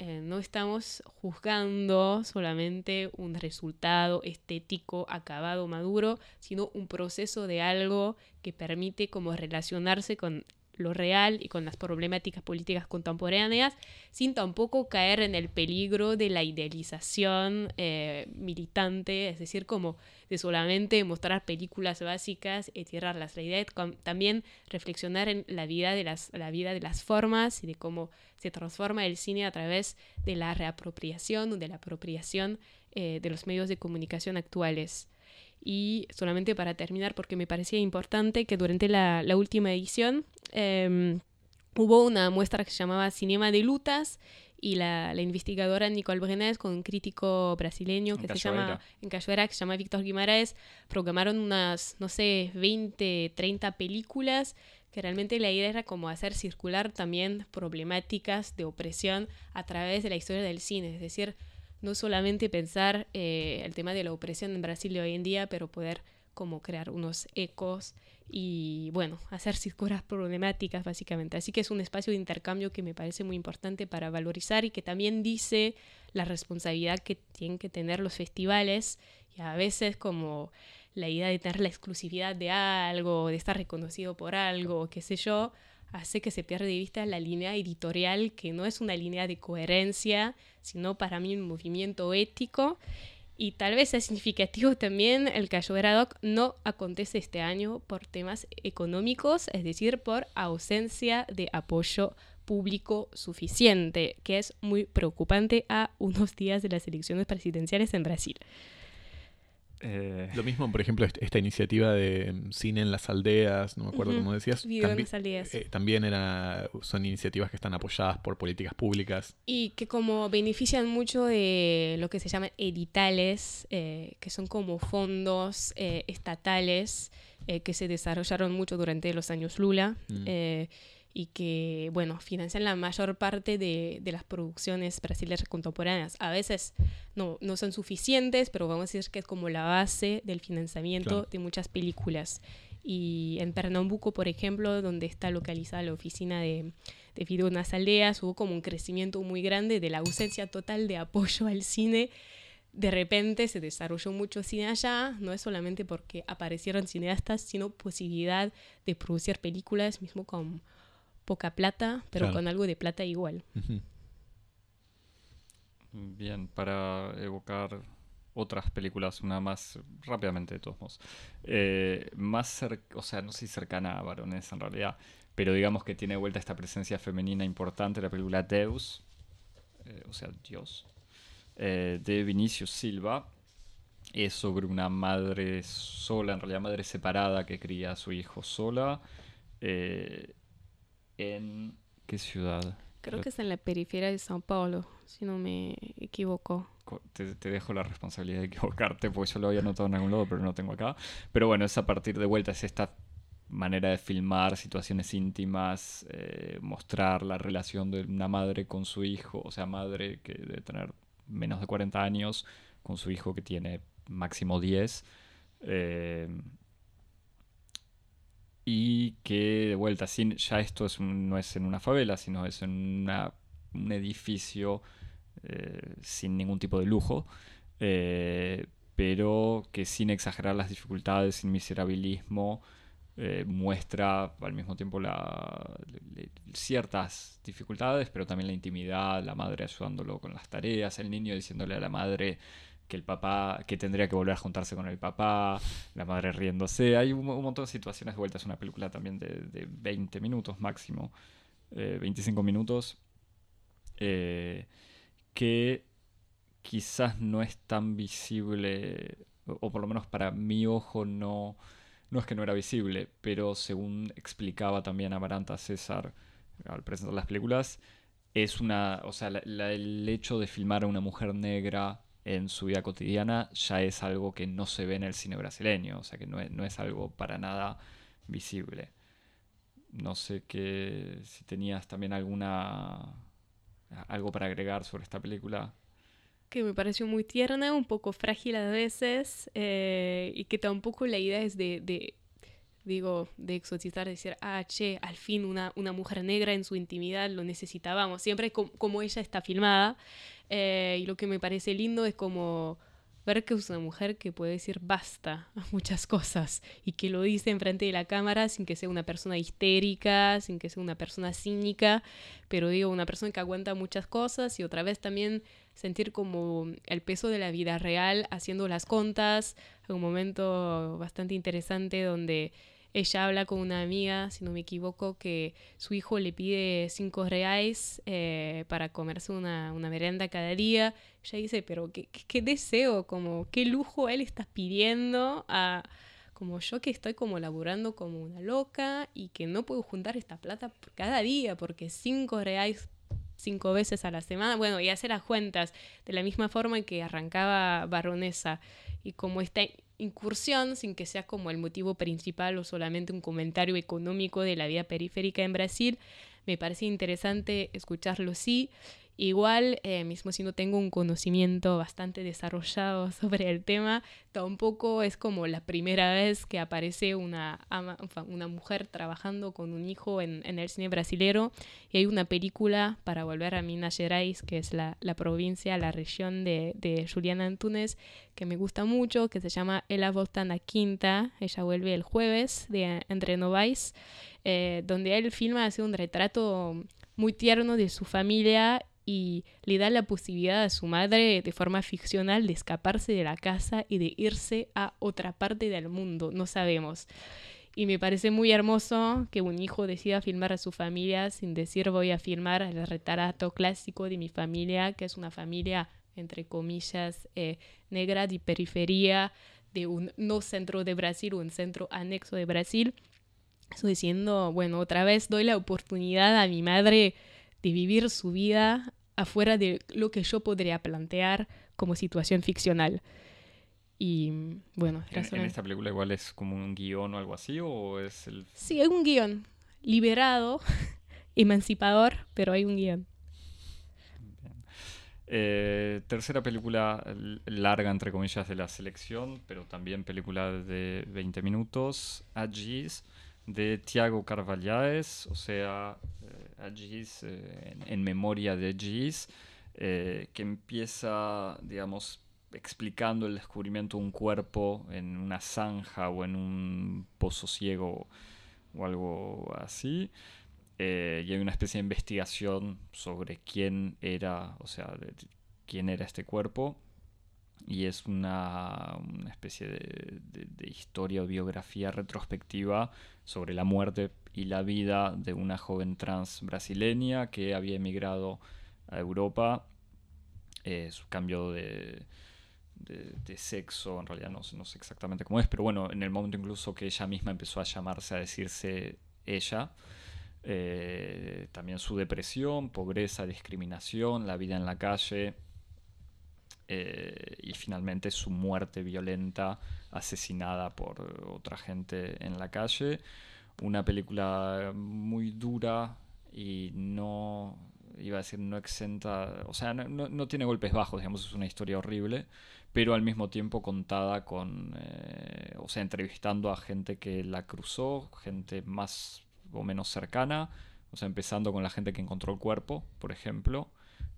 eh, no estamos juzgando solamente un resultado estético acabado, maduro, sino un proceso de algo que permite como relacionarse con lo real y con las problemáticas políticas contemporáneas, sin tampoco caer en el peligro de la idealización eh, militante, es decir, como de solamente mostrar películas básicas y tirarlas. La idea también reflexionar en la vida, de las, la vida de las formas y de cómo se transforma el cine a través de la reapropiación o de la apropiación eh, de los medios de comunicación actuales. Y solamente para terminar, porque me parecía importante que durante la, última edición em, hubo una muestra que se llamaba Cinema de Lutas y la, investigadora Nicole Brenes con un crítico brasileño que se llama en Cachoeira, que se llama Víctor Guimaraes, programaron unas, no sé, 20, 30 películas que realmente la idea era como hacer circular también problemáticas de opresión a través de la historia del cine, es decir, no solamente pensar eh, el tema de la opresión en Brasil de hoy en día, pero poder como crear unos ecos y bueno, hacer circular problemáticas básicamente. Así que es un espacio de intercambio que me parece muy importante para valorizar y que también dice la responsabilidad que tienen que tener los festivales y a veces como la idea de tener la exclusividad de algo, de estar reconocido por algo, qué sé yo, hace que se pierda de vista la línea editorial, que no es una línea de coherencia, sino para mí un movimiento ético. Y tal vez es significativo también el que Doc no acontece este año por temas económicos, es decir, por ausencia de apoyo público suficiente, que es muy preocupante a unos días de las elecciones presidenciales en Brasil. Eh, Lo mismo, por ejemplo, esta iniciativa de mm, cine en las aldeas, no me acuerdo cómo decías. Eh, también era, son iniciativas que están apoyadas por políticas públicas. Y que como benefician mucho de lo que se llaman editales, eh, que son como fondos estatales que se desarrollaron mucho durante los años Lula. Mm y que, bueno, financian la mayor parte de, las producciones brasileñas contemporáneas. A veces no, no son suficientes, pero vamos a decir que es como la base del financiamiento de muchas películas. Y en Pernambuco, por ejemplo, donde está localizada la oficina de, de Fideo Nas Aldeas, hubo como un crecimiento muy grande de la ausencia total de apoyo al cine de repente se desarrolló mucho cine allá, no es solamente porque aparecieron cineastas, sino posibilidad de producir películas mismo con poca plata, pero con algo de plata igual. Bien, para evocar otras películas, una más rápidamente de todos modos. Eh, más o sea, no sé si cercana a varones en realidad, pero digamos que tiene vuelta esta presencia femenina importante, la película Deus, eh, o sea, Dios, eh, de Vinicius Silva. Es sobre una madre sola, en realidad madre separada que cría a su hijo sola en qué ciudad. Creo que es en la periferia de Sao Paulo, si no me equivoco. Te, dejo la responsabilidad de equivocarte, porque yo lo había anotado en algún lado, pero no tengo acá. Pero bueno, es a partir de vuelta, es esta manera de filmar situaciones íntimas, eh, mostrar la relación de una madre con su hijo, o sea, madre que debe tener menos de 40 años, con su hijo que tiene máximo 10. Eh, y que de vuelta, sin, ya esto es no es en una favela, sino es en un edificio eh, sin ningún tipo de lujo, eh, pero que sin exagerar las dificultades, sin miserabilismo, eh, muestra al mismo tiempo la, ciertas dificultades, pero también la intimidad, la madre ayudándolo con las tareas, el niño diciéndole a la madre que el papá, que tendría que volver a juntarse con el papá, la madre riéndose. Hay un, montón de situaciones de vuelta. Es una película también de, de 20 minutos máximo, 25 eh, minutos, eh, que quizás no es tan visible, o, por lo menos para mi ojo no, no es que no era visible, pero según explicaba también Amaranta César al presentar las películas, es una, o sea, el hecho de filmar a una mujer negra en su vida cotidiana ya es algo que no se ve en el cine brasileño, o sea que no es, algo para nada visible. No sé que si tenías también alguna algo para agregar sobre esta película. Que me pareció muy tierna, un poco frágil a veces, eh, y que tampoco la idea es de, digo, de exotizar, decir, ah, che, al fin una, una mujer negra en su intimidad lo necesitábamos, siempre como ella está filmada. Eh, y lo que me parece lindo es como ver que es una mujer que puede decir basta a muchas cosas y que lo dice enfrente de la cámara sin que sea una persona histérica, sin que sea una persona cínica, pero digo, una persona que aguanta muchas cosas y otra vez también sentir como el peso de la vida real haciendo las contas, un momento bastante interesante donde ella habla con una amiga, si no me equivoco, que su hijo le pide cinco reales eh, para comerse una, una, merenda cada día. Ella dice, pero qué, qué, deseo, como qué lujo él está pidiendo a como yo que estoy como laburando como una loca y que no puedo juntar esta plata cada día porque cinco reales cinco veces a la semana, bueno, y hacer las cuentas de la misma forma que arrancaba Baronesa y como esta incursión, sin que sea como el motivo principal o solamente un comentario económico de la vida periférica en Brasil, me parece interesante escucharlo sí Igual, eh, mismo si no tengo un conocimiento bastante desarrollado sobre el tema, tampoco es como la primera vez que aparece una, una mujer trabajando con un hijo en, el cine brasilero. Y hay una película, para volver a Minas Gerais, que es la, provincia, la región de, de, Juliana Antunes, que me gusta mucho, que se llama Ela volta na quinta. Ella vuelve el jueves de Entre Novais, eh, donde él filma, hace un retrato muy tierno de su familia y le da la posibilidad a su madre de forma ficcional de escaparse de la casa y de irse a otra parte del mundo, no sabemos. Y me parece muy hermoso que un hijo decida filmar a su familia sin decir voy a filmar el retrato clásico de mi familia, que es una familia, entre comillas, eh, negra de periferia, de un no centro de Brasil, un centro anexo de Brasil. Eso diciendo, bueno, otra vez doy la oportunidad a mi madre de vivir su vida afuera de lo que yo podría plantear como situación ficcional. Y bueno, ¿En, esta película igual es como un guion o algo así? ¿O es el... Sí, hay un guion. Liberado, emancipador, pero hay un guion. Eh, tercera película larga, entre comillas, de la selección, pero también película de 20 minutos, Agis, de Tiago Carvalhaes, o sea, a Gis, eh, en, memoria de Gis, eh, que empieza, digamos, explicando el descubrimiento de un cuerpo en una zanja o en un pozo ciego o algo así. Eh, y hay una especie de investigación sobre quién era, o sea, quién era este cuerpo. Y es una, una especie de, de, historia o biografía retrospectiva sobre la muerte y la vida de una joven trans brasileña que había emigrado a Europa. Eh, su cambio de, sexo, en realidad no, no, sé exactamente cómo es, pero bueno, en el momento incluso que ella misma empezó a llamarse, a decirse ella. Eh, también su depresión, pobreza, discriminación, la vida en la calle eh, y finalmente su muerte violenta, asesinada por otra gente en la calle una película muy dura y no, iba a decir, no exenta, o sea, no, tiene golpes bajos, digamos, es una historia horrible, pero al mismo tiempo contada con, eh, o sea, entrevistando a gente que la cruzó, gente más o menos cercana, o sea, empezando con la gente que encontró el cuerpo, por ejemplo,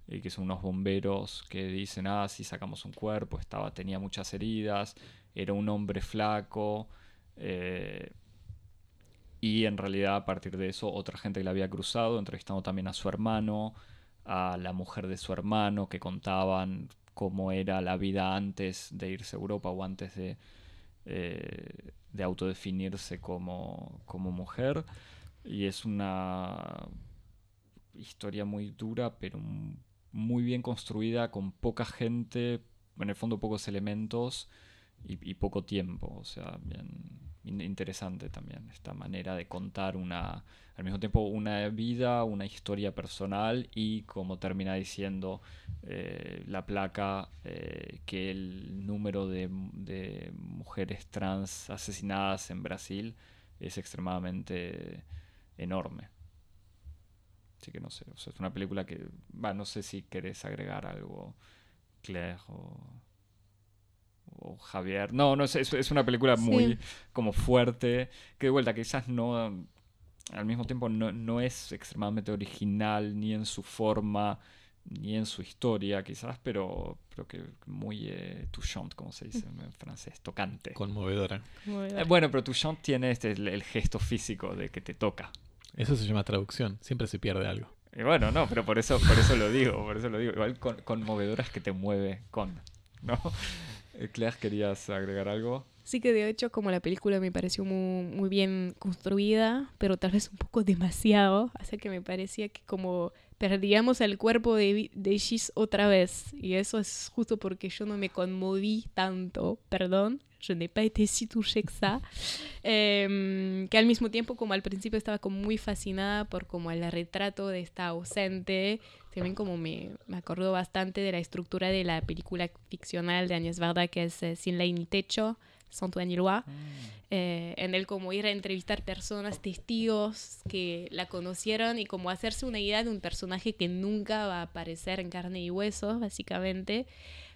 y que son unos bomberos que dicen, ah, sí, sacamos un cuerpo, estaba, tenía muchas heridas, era un hombre flaco, eh, y en realidad a partir de eso otra gente que la había cruzado, entrevistando también a su hermano, a la mujer de su hermano, que contaban cómo era la vida antes de irse a Europa o antes de, eh, de autodefinirse como, como mujer. Y es una historia muy dura, pero muy bien construida, con poca gente, en el fondo pocos elementos y, y poco tiempo. O sea, bien, interesante también esta manera de contar una al mismo tiempo una vida una historia personal y como termina diciendo eh, la placa eh, que el número de, mujeres trans asesinadas en Brasil es extremadamente enorme. Así que no sé es una película que va no sé si querés agregar algo Claire o Javier. No, no, es, es una película muy como fuerte, que de vuelta quizás no, al mismo tiempo no, es extremadamente original ni en su forma, ni en su historia quizás, pero, pero que muy eh, touchant, como se dice en francés, tocante. Conmovedora. Eh, bueno, pero touchant tiene este, el, el gesto físico de que te toca. Eso se llama traducción. Siempre se pierde algo. Y bueno, no, pero por eso, por eso lo digo, por eso lo digo. Igual con, conmovedora es que te mueve con, ¿no? Eh, Claire, ¿querías agregar algo? Sí que de hecho como la película me pareció muy, muy bien construida, pero tal vez un poco demasiado, así que me parecía que como perdíamos el cuerpo de, de Gis otra vez, y eso es justo porque yo no me conmoví tanto, perdón, je n'ai pas été si touchée que ça, Em, que al mismo tiempo como al principio estaba como muy fascinada por como el retrato de esta ausente, también como me, me acordó bastante de la estructura de la película ficcional de Agnès Varda que es eh, Sin ley ni techo, Sans toit ni loi, eh, en el como ir a entrevistar personas, testigos que la conocieron y como hacerse una idea de un personaje que nunca va a aparecer en carne y hueso, básicamente,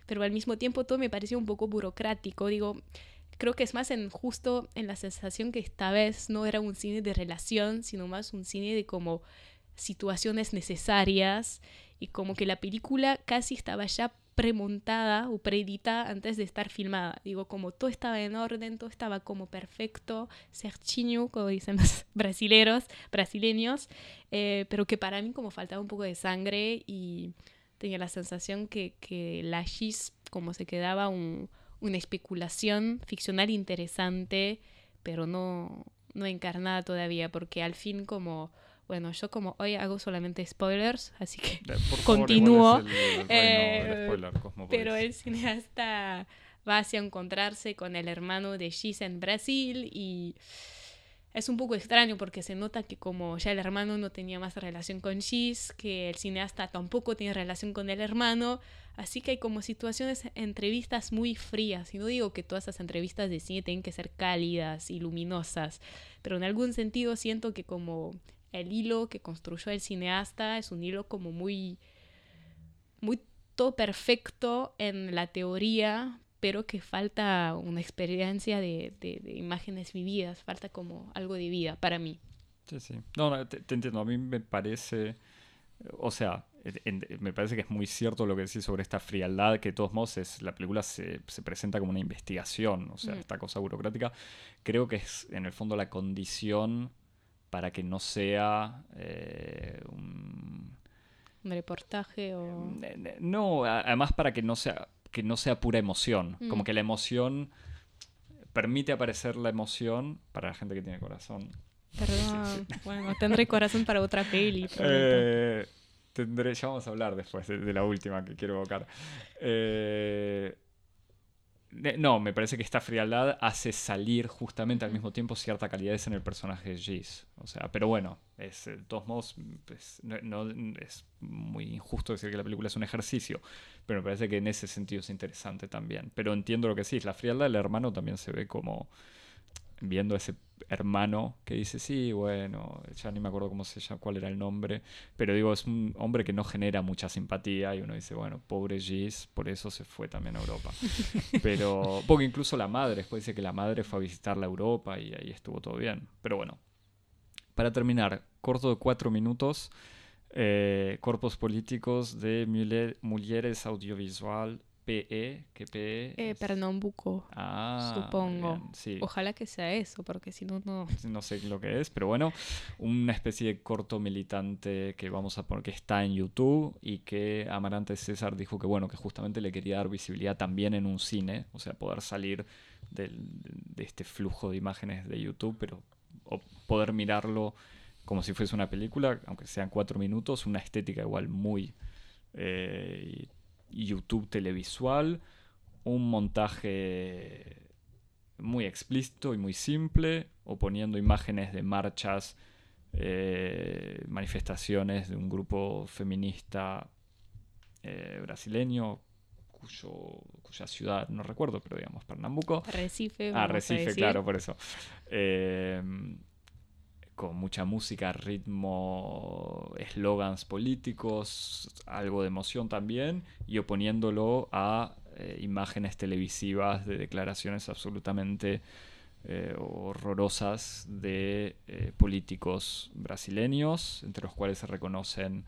pero al mismo tiempo todo me pareció un poco burocrático, digo, creo que es más en justo en la sensación que esta vez no era un cine de relación, sino más un cine de como situaciones necesarias y como que la película casi estaba ya premontada o preeditada antes de estar filmada. Digo, como todo estaba en orden, todo estaba como perfecto, certinho, como dicen los brasileros, brasileños, eh, pero que para mí como faltaba un poco de sangre y tenía la sensación que, que la Gis como se quedaba un, una especulación ficcional interesante, pero no, no encarnada todavía, porque al fin como, bueno, yo como hoy hago solamente spoilers, así que... Eh, favor, Continúo. el del Eh, spoiler. Pero el cineasta va hacia encontrarse con el hermano de Gis en Brasil y es un poco extraño porque se nota que como ya el hermano no tenía más relación con Gis, que el cineasta tampoco tiene relación con el hermano, así que hay como situaciones, entrevistas muy frías. Y no digo que todas esas entrevistas de cine tienen que ser cálidas y luminosas, pero en algún sentido siento que como el hilo que construyó el cineasta es un hilo como muy muy todo perfecto en la teoría, pero que falta una experiencia de, de- de imágenes vividas, falta como algo de vida para mí. Sí, sí. No, no, te, te entiendo. A mí me parece. O sea, en- en- me parece que es muy cierto lo que decís sobre esta frialdad, que de todos modos es, la película se, se presenta como una investigación, o sea, Mm. esta cosa burocrática. Creo que es en el fondo la condición para que no sea eh, un. Un reportaje o... Ne- ne- No, además para que no sea, que no sea pura emoción. Mm. Como que la emoción permite aparecer la emoción para la gente que tiene corazón. Perdón, bueno, tendré corazón para otra peli. Eh, tendré, ya vamos a hablar después de, de la última que quiero evocar. Eh, no, me parece que esta frialdad hace salir justamente al mismo tiempo cierta calidez en el personaje de Giz. O sea, pero bueno, es, de todos modos, pues, no, no- es muy injusto decir que la película es un ejercicio, pero me parece que en ese sentido es interesante también. Pero entiendo lo que sí, la frialdad del hermano también se ve como viendo a ese hermano que dice, sí, bueno, ya ni me acuerdo cómo se llama, cuál era el nombre, pero digo, es un hombre que no genera mucha simpatía y uno dice, bueno, pobre Giz, por eso se fue también a Europa. Pero, porque incluso la madre, después dice que la madre fue a visitarla a Europa y ahí estuvo todo bien. Pero bueno, para terminar, corto de cuatro minutos, eh, Corpos Políticos de Mulle- Mulheres Audiovisual PE, que PE... Eh, Pernambuco. Ah, supongo. bien, sí. Ojalá que sea eso, porque si no, no... no sé lo que es, pero bueno, una especie de corto militante que vamos a poner que está en YouTube y que Amarante César dijo que bueno, que justamente le quería dar visibilidad también en un cine, o sea, poder salir del- de este flujo de imágenes de YouTube, pero o poder mirarlo como si fuese una película, aunque sean cuatro minutos, una estética igual muy eh, YouTube televisual, un montaje muy explícito y muy simple, o poniendo imágenes de marchas, eh, manifestaciones de un grupo feminista eh, brasileño, cuyo, cuya ciudad no recuerdo, pero digamos Pernambuco. Recife. Ah, Recife, claro, por eso. Eh, con mucha música, ritmo, eslogans políticos, algo de emoción también, y oponiéndolo a eh, imágenes televisivas de declaraciones absolutamente eh, horrorosas de eh, políticos brasileños, entre los cuales se reconocen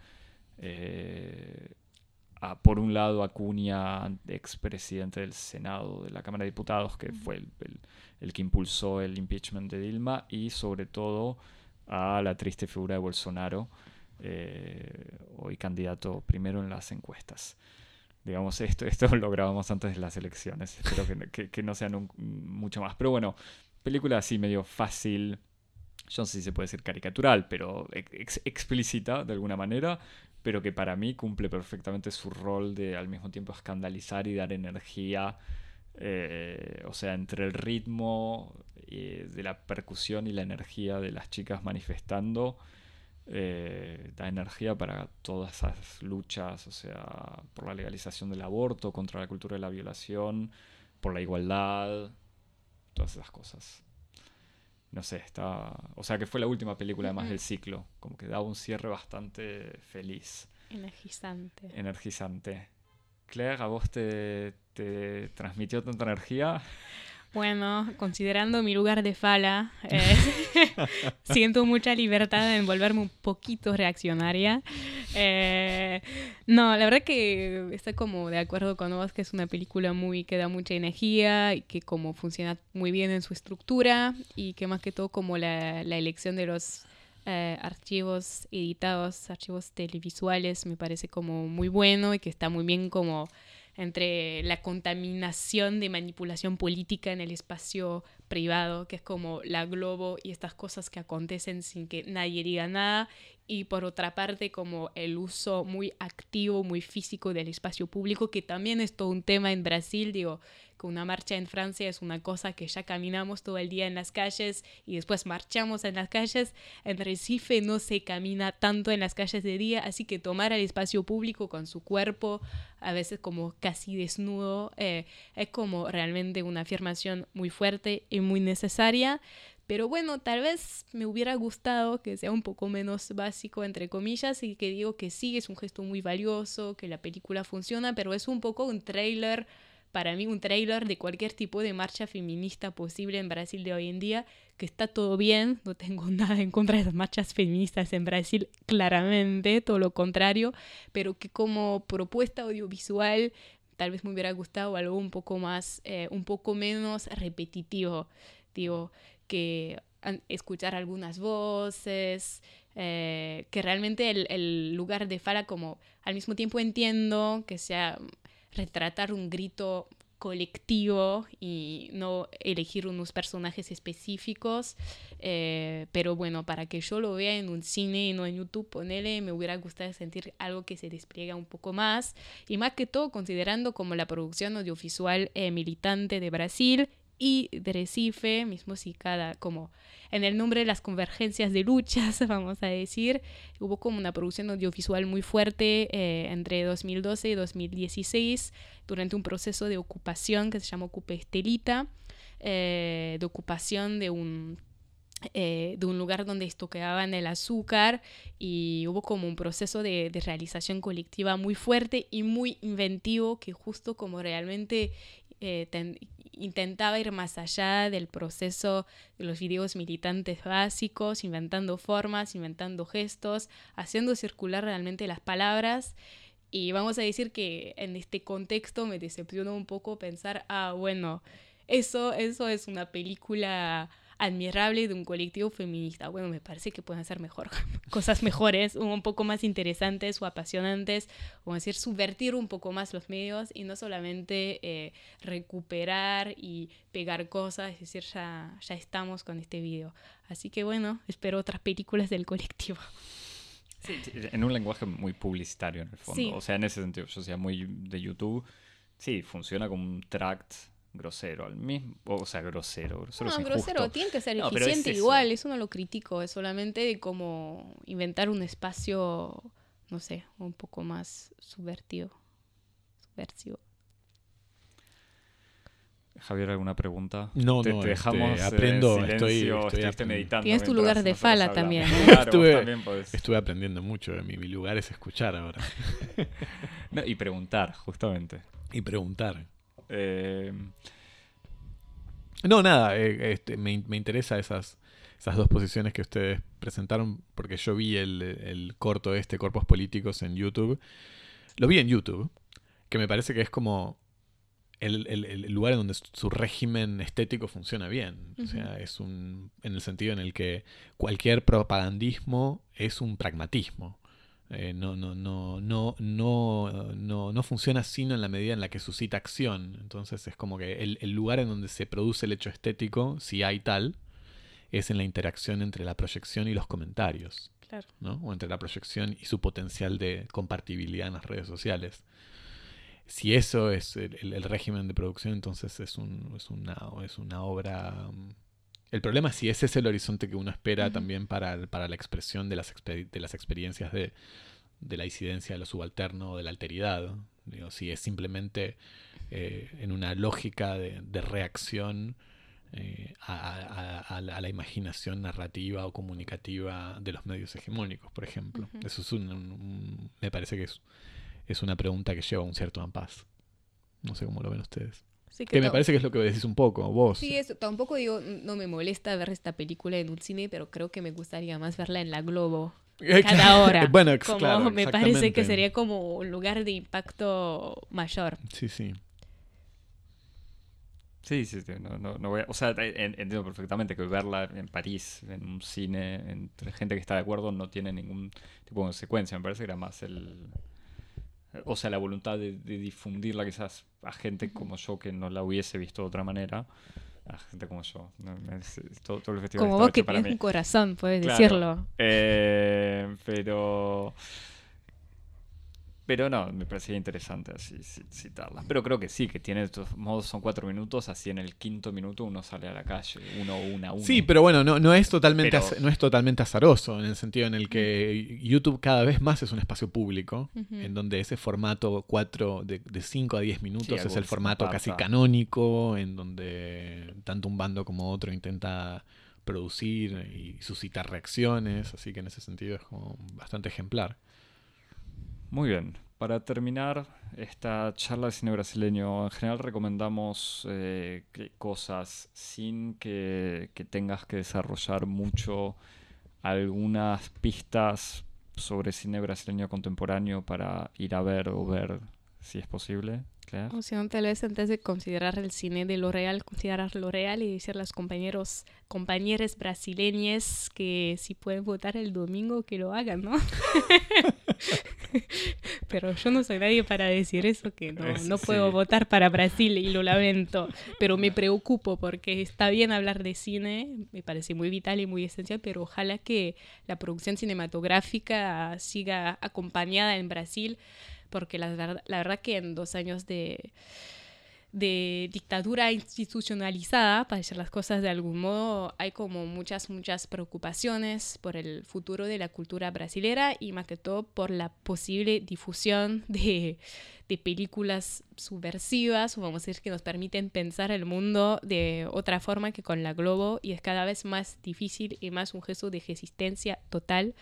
a, por un lado, Acuña, expresidente del Senado, de la Cámara de Diputados, que fue el, el- el que impulsó el impeachment de Dilma, y sobre todo a la triste figura de Bolsonaro, eh, hoy candidato primero en las encuestas. Digamos, esto, esto lo grabamos antes de las elecciones. Espero que, que- no sean mucho más. Pero bueno, película así medio fácil. Yo no sé si se puede decir caricatural, pero ex- explícita de alguna manera. Pero que para mí cumple perfectamente su rol de al mismo tiempo escandalizar y dar energía. Eh, o sea, entre el ritmo eh, de la percusión y la energía de las chicas manifestando eh, da energía para todas esas luchas, o sea, por la legalización del aborto, contra la cultura de la violación, por la igualdad, todas esas cosas. No sé, está... O sea, que fue la última película además del ciclo, como que daba un cierre bastante feliz, Energizante. energizante. Claire, ¿a vos te, te transmitió tanta energía? Bueno, considerando mi lugar de fala, eh, siento mucha libertad en volverme un poquito reaccionaria. Eh, no, la verdad que estoy como de acuerdo con vos que es una película muy que da mucha energía y que como funciona muy bien en su estructura y que más que todo como la, la elección de los eh, archivos editados, archivos televisuales, me parece como muy bueno y que está muy bien como entre la contaminación de manipulación política en el espacio privado, que es como la Globo y estas cosas que acontecen sin que nadie diga nada, y por otra parte como el uso muy activo, muy físico del espacio público, que también es todo un tema en Brasil, digo, que una marcha en Francia es una cosa que ya caminamos todo el día en las calles y después marchamos en las calles. En Recife no se camina tanto en las calles de día, así que tomar el espacio público con su cuerpo, a veces como casi desnudo, eh, es como realmente una afirmación muy fuerte y muy necesaria. Pero bueno, tal vez me hubiera gustado que sea un poco menos básico, entre comillas, y que digo que sí, es un gesto muy valioso, que la película funciona, pero es un poco un trailer para mí un trailer de cualquier tipo de marcha feminista posible en Brasil de hoy en día, que está todo bien, no tengo nada en contra de las marchas feministas en Brasil, claramente, todo lo contrario, pero que como propuesta audiovisual tal vez me hubiera gustado algo un poco más, eh, un poco menos repetitivo, digo, que escuchar algunas voces, eh, que realmente el, el lugar de Fala como al mismo tiempo entiendo que sea retratar un grito colectivo y no elegir unos personajes específicos. eh, pero bueno, para que yo lo vea en un cine y no en YouTube, ponele, me hubiera gustado sentir algo que se despliega un poco más. Y más que todo, considerando como la producción audiovisual eh, militante de Brasil y de Recife, mismo si cada, como en el nombre de las convergencias de luchas, vamos a decir, hubo como una producción audiovisual muy fuerte eh, entre 2012 y 2016 durante un proceso de ocupación que se llama Ocupe Estelita, eh, de ocupación de un eh, de un lugar donde estoqueaban el azúcar y hubo como un proceso de, de realización colectiva muy fuerte y muy inventivo que justo como realmente eh, ten- intentaba ir más allá del proceso de los videos militantes básicos, inventando formas, inventando gestos, haciendo circular realmente las palabras. Y vamos a decir que en este contexto me decepcionó un poco pensar, ah, bueno, eso, eso es una película admirable de un colectivo feminista. Bueno, me parece que pueden hacer mejor, cosas mejores, un poco más interesantes o apasionantes, o decir, subvertir un poco más los medios y no solamente eh, recuperar y pegar cosas, es decir, ya, ya estamos con este video. Así que bueno, espero otras películas del colectivo. Sí, en un lenguaje muy publicitario en el fondo. Sí. O sea, en ese sentido, yo sea muy de YouTube. Sí, funciona como un tract grosero al mismo. O sea, grosero. Grosero No, es grosero, tiene que ser No, es eficiente eso. igual, eso no lo critico, es solamente de como inventar un espacio, no sé, un poco más subvertido. Subversivo. Javier, ¿alguna pregunta? No, te, no, te este, dejamos eh, aprendo, en estoy- estoy estuviste meditando. Tienes tu lugar de fala hablamos. también. Claro, vos Estuve- también podés. Estuve aprendiendo mucho. Mi, mi lugar es escuchar ahora. No, y preguntar, justamente. y preguntar. Eh, No, nada, eh, este, me, me interesa esas, esas dos posiciones que ustedes presentaron, porque yo vi el, el corto este, Corpos Políticos, en YouTube. Lo vi en YouTube, que me parece que es como el, el- el lugar en donde su régimen estético funciona bien. O sea, es un. en el sentido en el que cualquier propagandismo es un pragmatismo. Eh, no, no, no, no, no, no, no funciona sino en la medida en la que suscita acción. Entonces es como que el, el lugar en donde se produce el hecho estético, si hay tal, es en la interacción entre la proyección y los comentarios. Claro. ¿no? O entre la proyección y su potencial de compartibilidad en las redes sociales. Si eso es el, el- el régimen de producción, entonces es, un, es, una, es una obra... El problema es si ese es el horizonte que uno espera también para, para la expresión de las, de las experiencias de, de la incidencia de lo subalterno o de la alteridad. Digo, si es simplemente eh, en una lógica de, de reacción eh, a, a- a- la, a la imaginación narrativa o comunicativa de los medios hegemónicos, por ejemplo. Eso es un, un- me parece que es, es una pregunta que lleva un cierto ampaz. No sé cómo lo ven ustedes. Sí, Que me to- parece que es lo que decís un poco, vos. Sí, eso. Tampoco digo, no me molesta ver esta película en un cine, pero creo que me gustaría más verla en la Globo. Cada hora. Bueno, ex- Como claro, me parece que sería como un lugar de impacto mayor. Sí, sí. Sí, sí, sí, no, no, no voy a- o sea, en- entiendo perfectamente que verla en París, en un cine, entre gente que está de acuerdo, no tiene ningún tipo de consecuencia. Me parece que era más el... O sea, la voluntad de, de difundirla quizás a gente como yo que no la hubiese visto de otra manera. A gente como yo. No, me- es- todo, todo el festival Como vos que mí. un corazón, puedes Claro. decirlo. Eh, pero... Pero no, me parecía interesante así. Pero creo que sí, que tiene de todos modos, son cuatro minutos, así en el quinto minuto uno sale a la calle, uno, una, uno. Sí, pero bueno, no, no, es totalmente Pero- az- no es totalmente azaroso, en el sentido en el que YouTube cada vez más es un espacio público, en donde ese formato 4 de, de 5 a 10 minutos Sí, es el formato casi canónico, en donde tanto un bando como otro intenta producir y suscitar reacciones, así que en ese sentido es como bastante ejemplar. Muy bien. Para terminar esta charla de cine brasileño, en general recomendamos eh, cosas sin que, que tengas que desarrollar mucho algunas pistas sobre cine brasileño contemporáneo para ir a ver o ver si es posible. Claire. O sea, tal vez antes de considerar el cine de lo real, considerar lo real y decirle a los compañeros, compañeros brasileños que si pueden votar el domingo, que lo hagan, ¿no? Pero yo no soy nadie para decir eso, que no, Es- no puedo sí. votar para Brasil y lo lamento. Pero me preocupo porque está bien hablar de cine, me parece muy vital y muy esencial, pero ojalá que la producción cinematográfica siga acompañada en Brasil porque la, la verdad que en dos años de, de dictadura institucionalizada, para decir las cosas de algún modo, hay como muchas, muchas preocupaciones por el futuro de la cultura brasilera y más que todo por la posible difusión de, de películas subversivas, o vamos a decir que nos permiten pensar el mundo de otra forma que con la Globo y es cada vez más difícil y más un gesto de resistencia total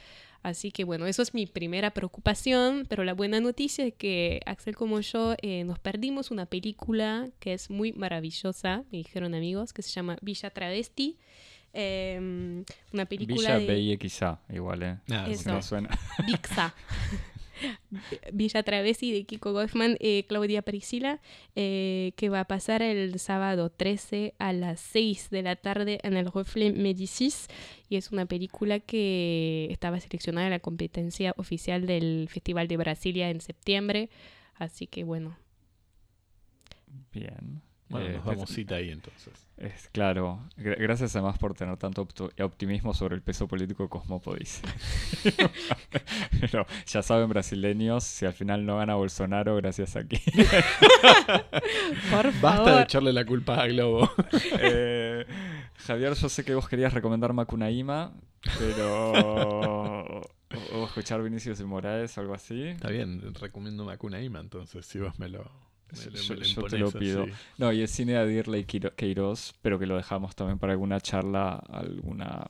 Así que bueno, eso es mi primera preocupación, pero la buena noticia es que Axel como yo eh, nos perdimos una película que es muy maravillosa, me dijeron amigos, que se llama Villa Travesti. Eh, una película Villa de BIXA, igual, ¿eh? Nada, Eso. No suena. Vixa. Villa Travesti de Kiko Goffman, eh, Claudia Priscila, eh, que va a pasar el sábado 13 a las 6 de la tarde en el Reflet Médicis. Y es una película que estaba seleccionada en la competencia oficial del Festival de Brasilia en septiembre. Así que bueno, Bien. Bueno, Eh, nos damos cita ahí entonces. Es claro. Gra- gracias además por tener tanto optimismo sobre el peso político de Cosmópodis. Pero ya saben, brasileños, si al final no gana Bolsonaro, gracias aquí. por Basta de echarle la culpa a Globo. Eh, Javier, yo sé que vos querías recomendar Macunaíma, pero. O, o escuchar Vinicius y Moraes o algo así. Está bien, recomiendo Macuna Ima entonces, si vos me lo, me Yo- lo- yo- me lo yo te lo pido. No, y el cine de Adirle Quiro- Queiroz, pero que lo dejamos también para alguna charla, alguna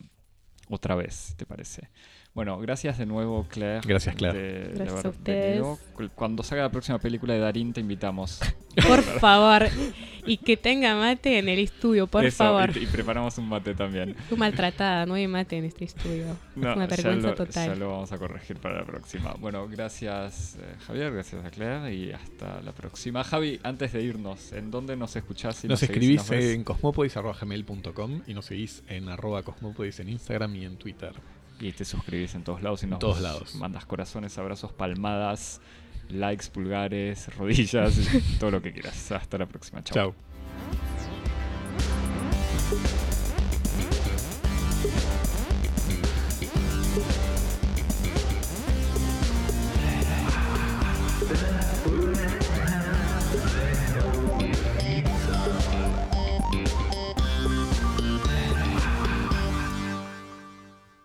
otra vez, ¿te parece? Bueno, gracias de nuevo, Claire. Gracias, Claire. de- de Gracias haber a ustedes. venido. Cu- Cuando salga la próxima película de Darín, te invitamos. Por favor. Y que tenga mate en el estudio, por Eso, favor. Y, y preparamos un mate también. Fui maltratada, no hay mate en este estudio. No, es una ya vergüenza lo- total. Ya lo vamos a corregir para la próxima. Bueno, gracias eh, Javier, gracias a Claire y hasta la próxima. Javi, antes de irnos, ¿en dónde nos escuchás? y Nos seguís y escribís nos ves? en cosmopodis.gmail.com y nos seguís en arroba cosmopodis en Instagram y en Twitter. Y te suscribís en todos lados y nos todos lados. mandas corazones, abrazos, palmadas, likes, pulgares, rodillas, todo lo que quieras. Hasta la próxima. Chao. Chao.